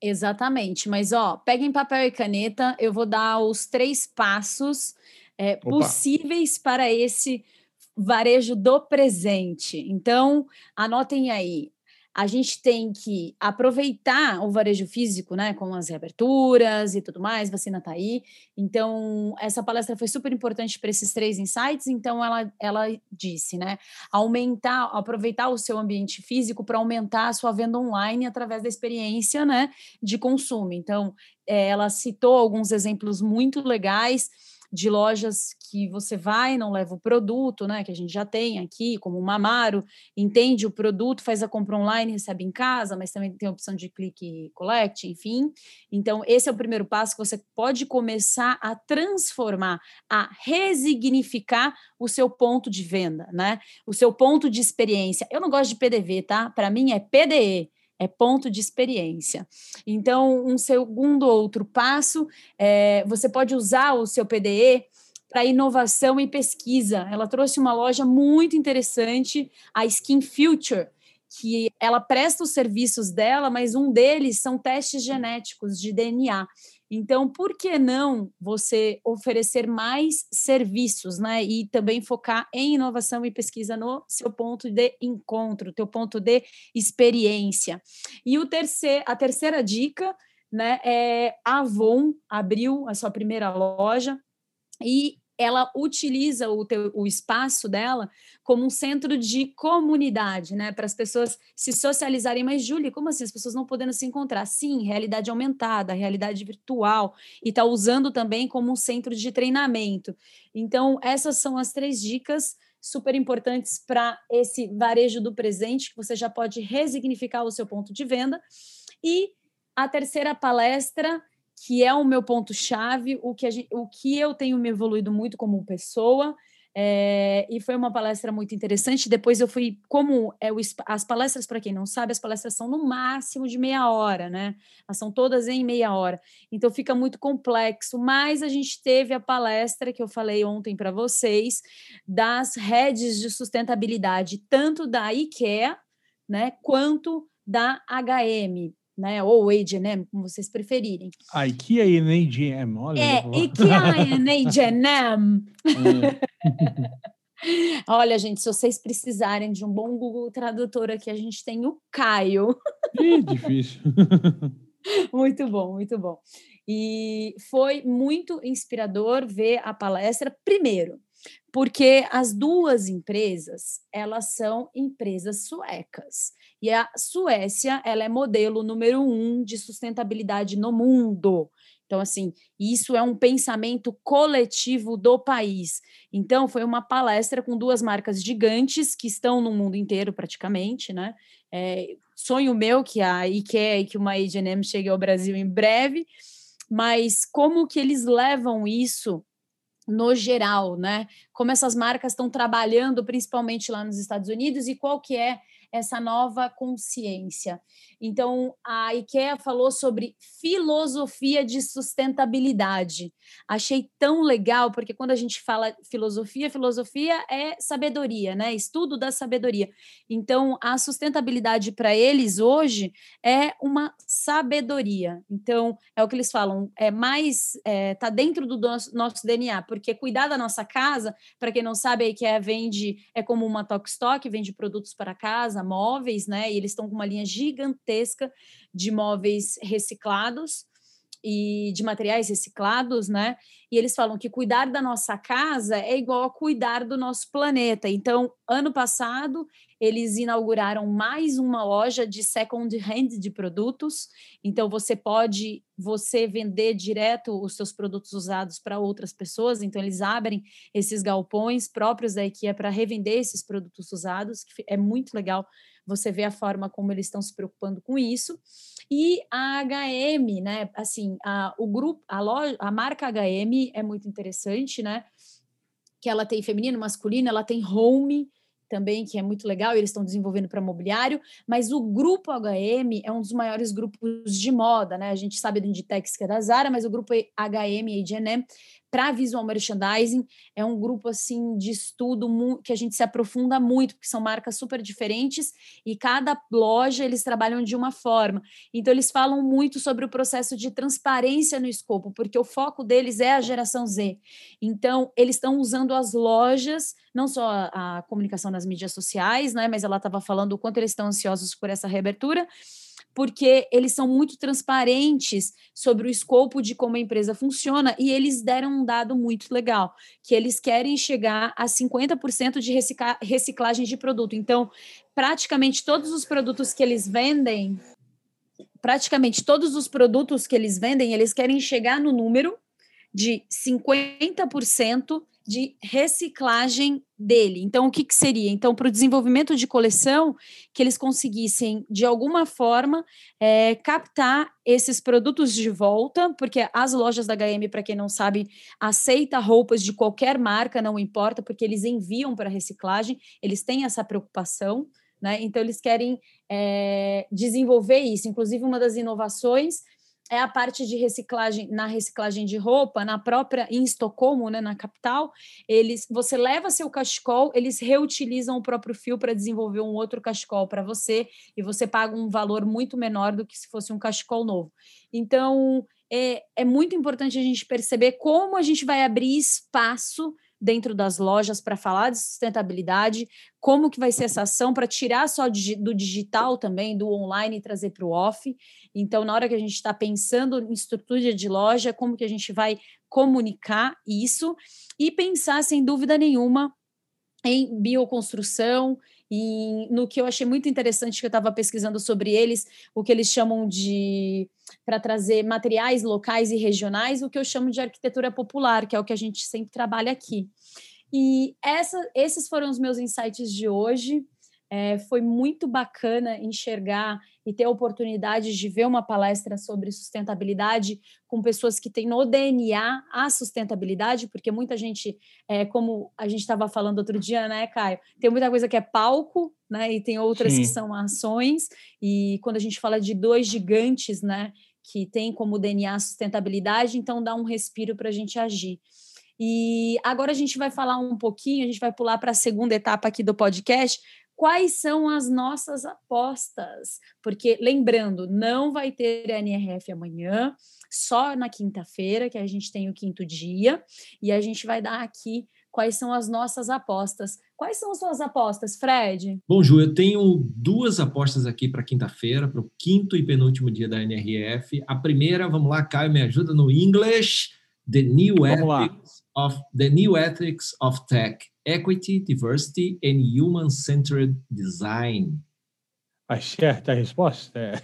Exatamente, mas ó, peguem papel e caneta, eu vou dar os três passos é, possíveis para esse varejo do presente. Então, anotem aí. A gente tem que aproveitar o varejo físico, né, com as reaberturas e tudo mais, vacina está aí. Então, essa palestra foi super importante para esses três insights. Então, ela, ela disse, né, aumentar, aproveitar o seu ambiente físico para aumentar a sua venda online através da experiência, né, de consumo. Então, é, ela citou alguns exemplos muito legais de lojas que você vai, não leva o produto, né? Que a gente já tem aqui, como o Mamaro, entende o produto, faz a compra online, recebe em casa, mas também tem a opção de clique e collect, enfim. Então, esse é o primeiro passo que você pode começar a transformar, a resignificar o seu ponto de venda, né? O seu ponto de experiência. Eu não gosto de PDV, tá? Para mim é PDE é ponto de experiência. Então, um segundo outro passo, é, você pode usar o seu PDE para inovação e pesquisa. Ela trouxe uma loja muito interessante, a Skin Future, que ela presta os serviços dela, mas um deles são testes genéticos de DNA. Então, por que não você oferecer mais serviços, né? E também focar em inovação e pesquisa no seu ponto de encontro, teu ponto de experiência. E o terceiro, a terceira dica, né, é a Avon abriu a sua primeira loja e ela utiliza o, teu, o espaço dela como um centro de comunidade, né? Para as pessoas se socializarem. Mas, Júlia, como assim? As pessoas não podendo se encontrar? Sim, realidade aumentada, realidade virtual, e está usando também como um centro de treinamento. Então, essas são as três dicas super importantes para esse varejo do presente, que você já pode resignificar o seu ponto de venda. E a terceira palestra que é o meu ponto-chave, o, que o que eu tenho me evoluído muito como pessoa. É, e foi uma palestra muito interessante. Depois eu fui, como é o, as palestras, para quem não sabe, as palestras são no máximo de meia hora, né? Elas são todas em meia hora. Então fica muito complexo. Mas a gente teve a palestra que eu falei ontem para vocês das redes de sustentabilidade, tanto da IKEA, né, quanto da HM né? Ou H&M, como vocês preferirem. A IKEA e H&M, olha. É, IKEA e H&M. Olha, gente, se vocês precisarem de um bom Google Tradutor aqui, a gente tem o Caio. Ih, difícil. muito bom, muito bom. E foi muito inspirador ver a palestra. Primeiro, porque as duas empresas elas são empresas suecas e a Suécia ela é modelo número um de sustentabilidade no mundo. Então, assim, isso é um pensamento coletivo do país. Então, foi uma palestra com duas marcas gigantes que estão no mundo inteiro praticamente, né? É, sonho meu que a IKEA e que uma H&M chegue ao Brasil em breve, mas como que eles levam isso no geral, né? Como essas marcas estão trabalhando, principalmente lá nos Estados Unidos, e qual que é essa nova consciência. Então, a IKEA falou sobre filosofia de sustentabilidade. Achei tão legal, porque quando a gente fala filosofia, filosofia é sabedoria, né? Estudo da sabedoria. Então, a sustentabilidade para eles hoje é uma sabedoria. Então, é o que eles falam, é mais, é, tá dentro do nosso, nosso DNA, porque cuidar da nossa casa, para quem não sabe, a IKEA vende, é como uma Tok Stock, vende produtos para casa, móveis, né? E eles estão com uma linha gigantesca de móveis reciclados e de materiais reciclados, né? E eles falam que cuidar da nossa casa é igual a cuidar do nosso planeta. Então, ano passado, eles inauguraram mais uma loja de second hand de produtos. Então, você pode você vender direto os seus produtos usados para outras pessoas. Então, eles abrem esses galpões próprios da IKEA para revender esses produtos usados, que é muito legal você vê a forma como eles estão se preocupando com isso. E a HM, né? Assim, a, o grupo, a loja, a marca HM é muito interessante, né? Que ela tem feminino, masculino, ela tem home também, que é muito legal, eles estão desenvolvendo para mobiliário, mas o grupo HM é um dos maiores grupos de moda, né? A gente sabe do Inditex, que é da Zara, mas o grupo HM e H&M para visual merchandising é um grupo assim de estudo que a gente se aprofunda muito, porque são marcas super diferentes e cada loja eles trabalham de uma forma. Então eles falam muito sobre o processo de transparência no escopo, porque o foco deles é a geração Z. Então eles estão usando as lojas não só a, a comunicação nas mídias sociais, né, mas ela estava falando o quanto eles estão ansiosos por essa reabertura, porque eles são muito transparentes sobre o escopo de como a empresa funciona e eles deram um dado muito legal, que eles querem chegar a 50% de reciclagem de produto. Então, praticamente todos os produtos que eles vendem, praticamente todos os produtos que eles vendem, eles querem chegar no número de 50% de reciclagem dele. Então, o que, que seria? Então, para o desenvolvimento de coleção, que eles conseguissem, de alguma forma, é, captar esses produtos de volta, porque as lojas da HM, para quem não sabe, aceita roupas de qualquer marca, não importa, porque eles enviam para reciclagem, eles têm essa preocupação. Né? Então, eles querem é, desenvolver isso. Inclusive, uma das inovações é a parte de reciclagem na reciclagem de roupa na própria em Estocolmo, né, na capital, eles você leva seu cachecol, eles reutilizam o próprio fio para desenvolver um outro cachecol para você e você paga um valor muito menor do que se fosse um cachecol novo. Então, é, é muito importante a gente perceber como a gente vai abrir espaço dentro das lojas para falar de sustentabilidade, como que vai ser essa ação para tirar só do digital também, do online e trazer para o off. Então, na hora que a gente está pensando em estrutura de loja, como que a gente vai comunicar isso e pensar, sem dúvida nenhuma, em bioconstrução, e no que eu achei muito interessante que eu estava pesquisando sobre eles, o que eles chamam de para trazer materiais locais e regionais, o que eu chamo de arquitetura popular, que é o que a gente sempre trabalha aqui. E essa, esses foram os meus insights de hoje. É, foi muito bacana enxergar e ter a oportunidade de ver uma palestra sobre sustentabilidade com pessoas que têm no DNA a sustentabilidade, porque muita gente, é, como a gente estava falando outro dia, né, Caio? Tem muita coisa que é palco, né? E tem outras Sim. que são ações. E quando a gente fala de dois gigantes, né? Que tem como DNA a sustentabilidade, então dá um respiro para a gente agir. E agora a gente vai falar um pouquinho, a gente vai pular para a segunda etapa aqui do podcast, quais são as nossas apostas. Porque, lembrando, não vai ter NRF amanhã, só na quinta-feira, que a gente tem o quinto dia, e a gente vai dar aqui quais são as nossas apostas. Quais são as suas apostas, Fred? Bom, Ju, eu tenho duas apostas aqui para quinta-feira, para o quinto e penúltimo dia da NRF. A primeira, vamos lá, Caio, me ajuda no English. The New Ethics of the New Ethics of Tech Equity, Diversity and Human-Centered Design. A certa resposta é.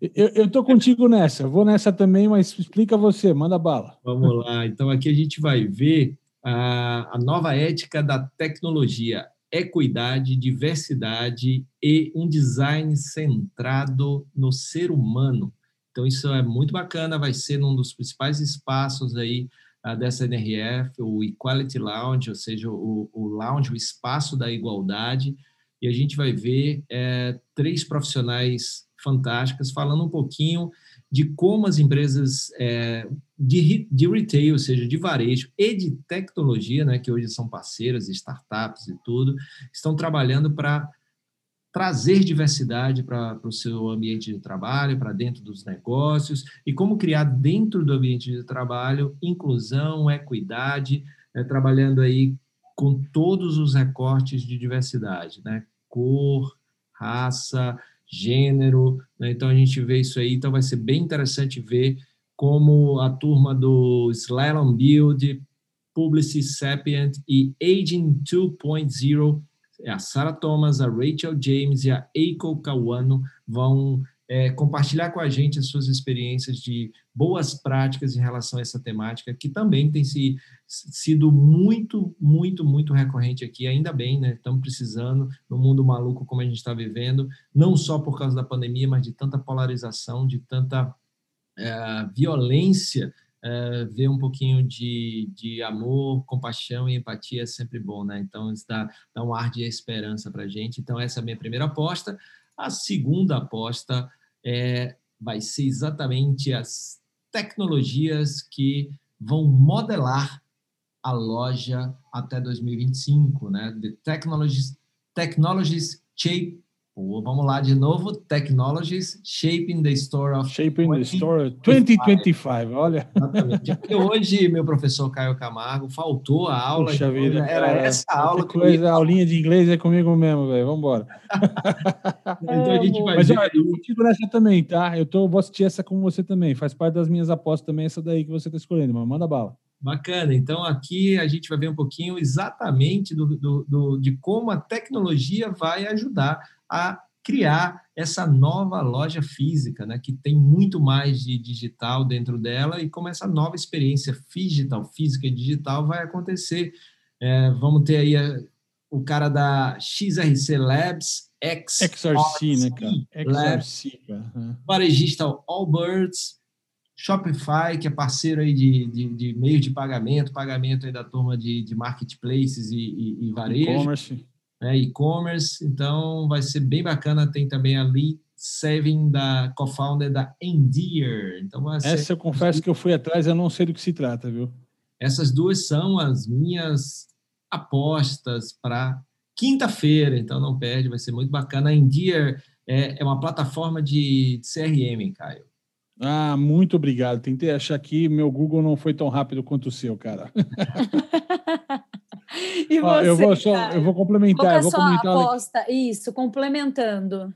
eu estou contigo nessa, vou nessa também, mas explica você, manda bala. Vamos lá, então aqui a gente vai ver a, a nova ética da tecnologia, equidade, diversidade e um design centrado no ser humano. Então isso é muito bacana, vai ser um dos principais espaços aí dessa NRF, o Equality Lounge, ou seja, o, o lounge, o espaço da igualdade, e a gente vai ver é, três profissionais fantásticas falando um pouquinho de como as empresas é, de, de retail, ou seja, de varejo e de tecnologia, né, que hoje são parceiras, startups e tudo, estão trabalhando para trazer diversidade para o seu ambiente de trabalho, para dentro dos negócios, e como criar dentro do ambiente de trabalho inclusão, equidade, né, trabalhando aí com todos os recortes de diversidade, né? cor, raça, gênero. Né? Então, a gente vê isso aí. Então, vai ser bem interessante ver como a turma do Slalom Build, Publicity Sapient e Aging 2.0 é a Sarah Thomas, a Rachel James e a Eiko Kawano vão é, compartilhar com a gente as suas experiências de boas práticas em relação a essa temática, que também tem se, sido muito, muito, muito recorrente aqui, ainda bem, né? Estamos precisando, no mundo maluco como a gente está vivendo, não só por causa da pandemia, mas de tanta polarização, de tanta é, violência é, ver um pouquinho de, de amor, compaixão e empatia é sempre bom, né? Então, isso dá, dá um ar de esperança para a gente. Então, essa é a minha primeira aposta. A segunda aposta é, vai ser exatamente as tecnologias que vão modelar a loja até 2025, né? The technologies, technologies shape vamos lá de novo. Technologies Shaping the Store of Shaping the Store 2025. Olha. Exatamente. Porque hoje, meu professor Caio Camargo faltou a aula. Puxa vida, era cara, essa aula que coisa, ia... A aulinha de inglês é comigo mesmo, velho. Vamos embora. então a gente vai Mas ver. olha, eu contigo nessa também, tá? Eu tô, vou assistir essa com você também. Faz parte das minhas apostas também, essa daí que você tá escolhendo, mas manda bala. Bacana. Então, aqui a gente vai ver um pouquinho exatamente do, do, do, de como a tecnologia vai ajudar a criar essa nova loja física, né, que tem muito mais de digital dentro dela e como essa nova experiência digital, física e digital vai acontecer. É, vamos ter aí a, o cara da XRC Labs, X, XRC, né, cara? XRC, cara. Varejista Allbirds, Shopify, que é parceiro aí de, de, de meio de pagamento, pagamento aí da turma de, de marketplaces e, e, e varejo. E-commerce. É, e-commerce, então vai ser bem bacana. Tem também a Lee Sevin, da co-founder da Endear. Então, Essa eu confesso que eu fui atrás, eu não sei do que se trata, viu? Essas duas são as minhas apostas para quinta-feira, então não perde, vai ser muito bacana. A Endear é, é uma plataforma de CRM, Caio. Ah, muito obrigado. Tentei achar aqui, meu Google não foi tão rápido quanto o seu, cara. e você, eu vou só, cara? eu vou complementar, é eu vou a sua comentar. aposta? Isso, complementando.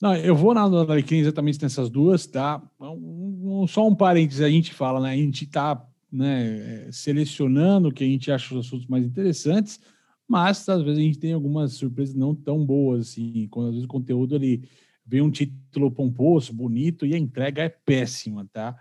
Não, eu vou na do Alecrim exatamente nessas duas, tá? Um- um- só um parênteses, a gente fala, né? A gente tá né, eh, selecionando o que a gente acha os assuntos mais interessantes, mas às vezes a gente tem algumas surpresas não tão boas, assim, quando às vezes o conteúdo ali vem um título pomposo, bonito, e a entrega é péssima, tá?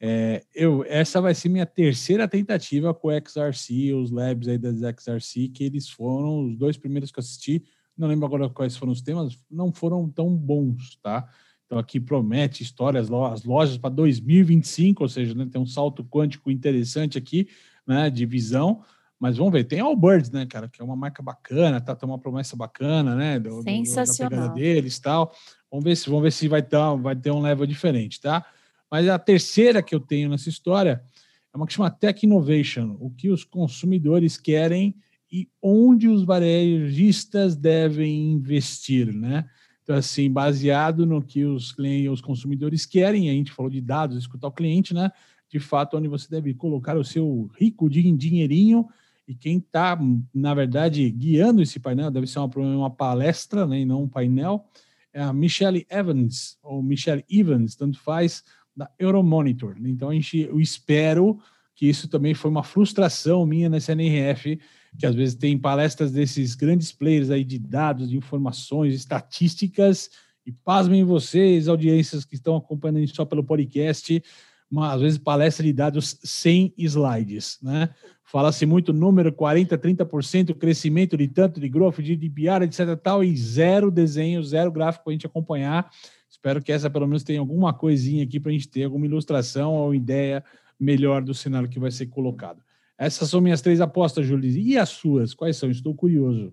É, eu, essa vai ser minha terceira tentativa com o XRC, os labs aí das XRC, que eles foram os dois primeiros que eu assisti, não lembro agora quais foram os temas, não foram tão bons, tá? Então aqui promete histórias, as lojas para 2025, ou seja, né, tem um salto quântico interessante aqui, né, de visão, mas vamos ver, tem Allbirds, né, cara, que é uma marca bacana, tá, tem uma promessa bacana, né, do, do- da Sensacional. pegada deles, tal. Vamos ver se vamos ver se vai ter, vai ter um level diferente, tá? Mas a terceira que eu tenho nessa história é uma que chama Tech Innovation, o que os consumidores querem e onde os varejistas devem investir, né? Então, assim, baseado no que os clientes, os consumidores querem, a gente falou de dados, escutar o cliente, né? De fato, onde você deve colocar o seu rico din- dinheirinho e quem está, na verdade, guiando esse painel, deve ser uma, uma palestra, né? E não um painel, é a Michelle Evans, ou Michelle Evans, tanto faz, da Euromonitor. Então, a gente, eu espero que isso também foi uma frustração minha nessa NRF, que às vezes tem palestras desses grandes players aí de dados, de informações, estatísticas, e pasmem vocês, audiências que estão acompanhando só pelo podcast, uma, às vezes palestra de dados sem slides, né? Fala-se muito número, 40%, 30%, crescimento de tanto de growth, de GDPR, etc. tal, e zero desenho, zero gráfico para a gente acompanhar. Espero que essa pelo menos tenha alguma coisinha aqui para a gente ter alguma ilustração ou ideia melhor do cenário que vai ser colocado. Essas são minhas três apostas, Júlia. E as suas? Quais são? Estou curioso.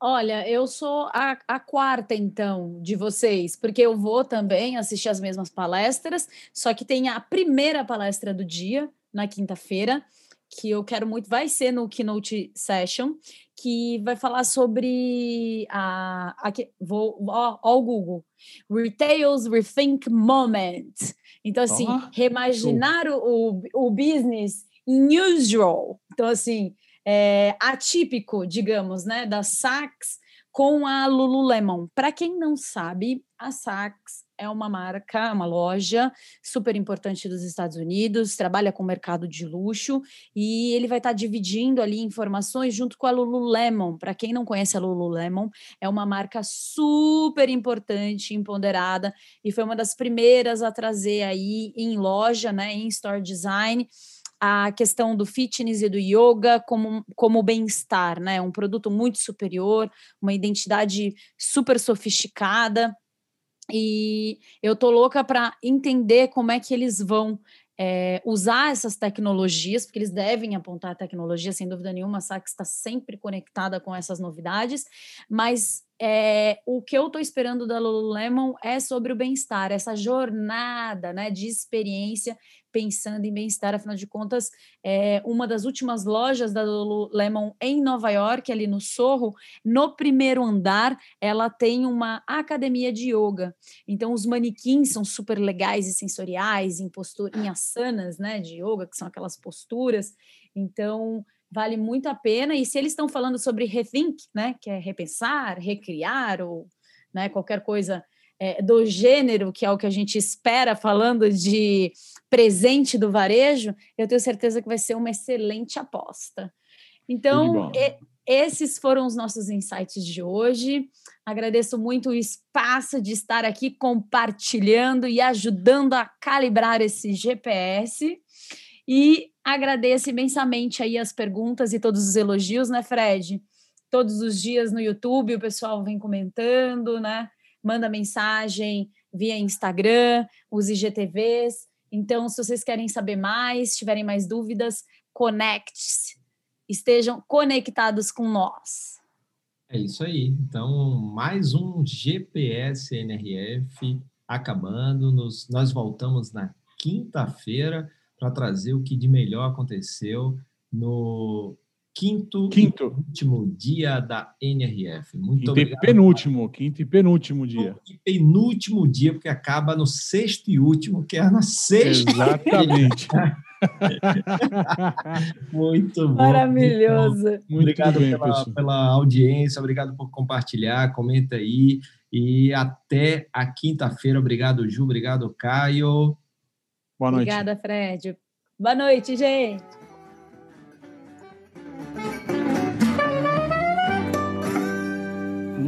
Olha, eu sou a, a quarta, então, de vocês, porque eu vou também assistir as mesmas palestras, só que tem a primeira palestra do dia, na quinta-feira, que eu quero muito, vai ser no Keynote Session, que vai falar sobre a. Aqui, vou, ó, ó o Google. Retails Rethink Moment. Então, assim, Ó, reimaginar o, o business unusual. Então, assim, é, atípico, digamos, né, da Saks com a Lululemon. Para quem não sabe, a Saks é uma marca, uma loja super importante dos Estados Unidos, trabalha com o mercado de luxo e ele vai estar dividindo ali informações junto com a Lululemon. Para quem não conhece a Lululemon, é uma marca super importante, empoderada e foi uma das primeiras a trazer aí em loja, né, em store design, a questão do fitness e do yoga como, como bem-estar, né? Um produto muito superior, uma identidade super sofisticada. E eu tô louca para entender como é que eles vão é, usar essas tecnologias, porque eles devem apontar a tecnologia, sem dúvida nenhuma, a Saks está sempre conectada com essas novidades, mas é, o que eu estou esperando da Lululemon é sobre o bem-estar, essa jornada né, de experiência pensando em bem-estar. Afinal de contas, é, uma das últimas lojas da Lululemon em Nova York, ali no Sorro, no primeiro andar, ela tem uma academia de yoga. Então, os manequins são super legais e sensoriais, em, postura, em asanas né, de yoga, que são aquelas posturas. Então, vale muito a pena. E se eles estão falando sobre rethink, né, que é repensar, recriar ou né, qualquer coisa é, do gênero, que é o que a gente espera falando de presente do varejo, eu tenho certeza que vai ser uma excelente aposta. Então, e, esses foram os nossos insights de hoje. Agradeço muito o espaço de estar aqui compartilhando e ajudando a calibrar esse GPS. E agradeço imensamente aí as perguntas e todos os elogios, né, Fred? Todos os dias no YouTube o pessoal vem comentando, né? Manda mensagem via Instagram, os IGTVs. Então, se vocês querem saber mais, tiverem mais dúvidas, conecte-se. Estejam conectados com nós. É isso aí. Então, mais um GPS NRF acabando. Nos, nós voltamos na quinta-feira para trazer o que de melhor aconteceu no quinto, quinto. último dia da NRF. Muito quinto obrigado. E penúltimo, quinto e penúltimo dia. E penúltimo dia, porque acaba no sexto e último, que é na sexta. Exatamente. muito bom. Maravilhoso. Muito obrigado bem, pela, pela audiência, obrigado por compartilhar, comenta aí. E até a quinta-feira. Obrigado, Ju. Obrigado, Caio. Boa noite. Obrigada, Fred. Boa noite, gente.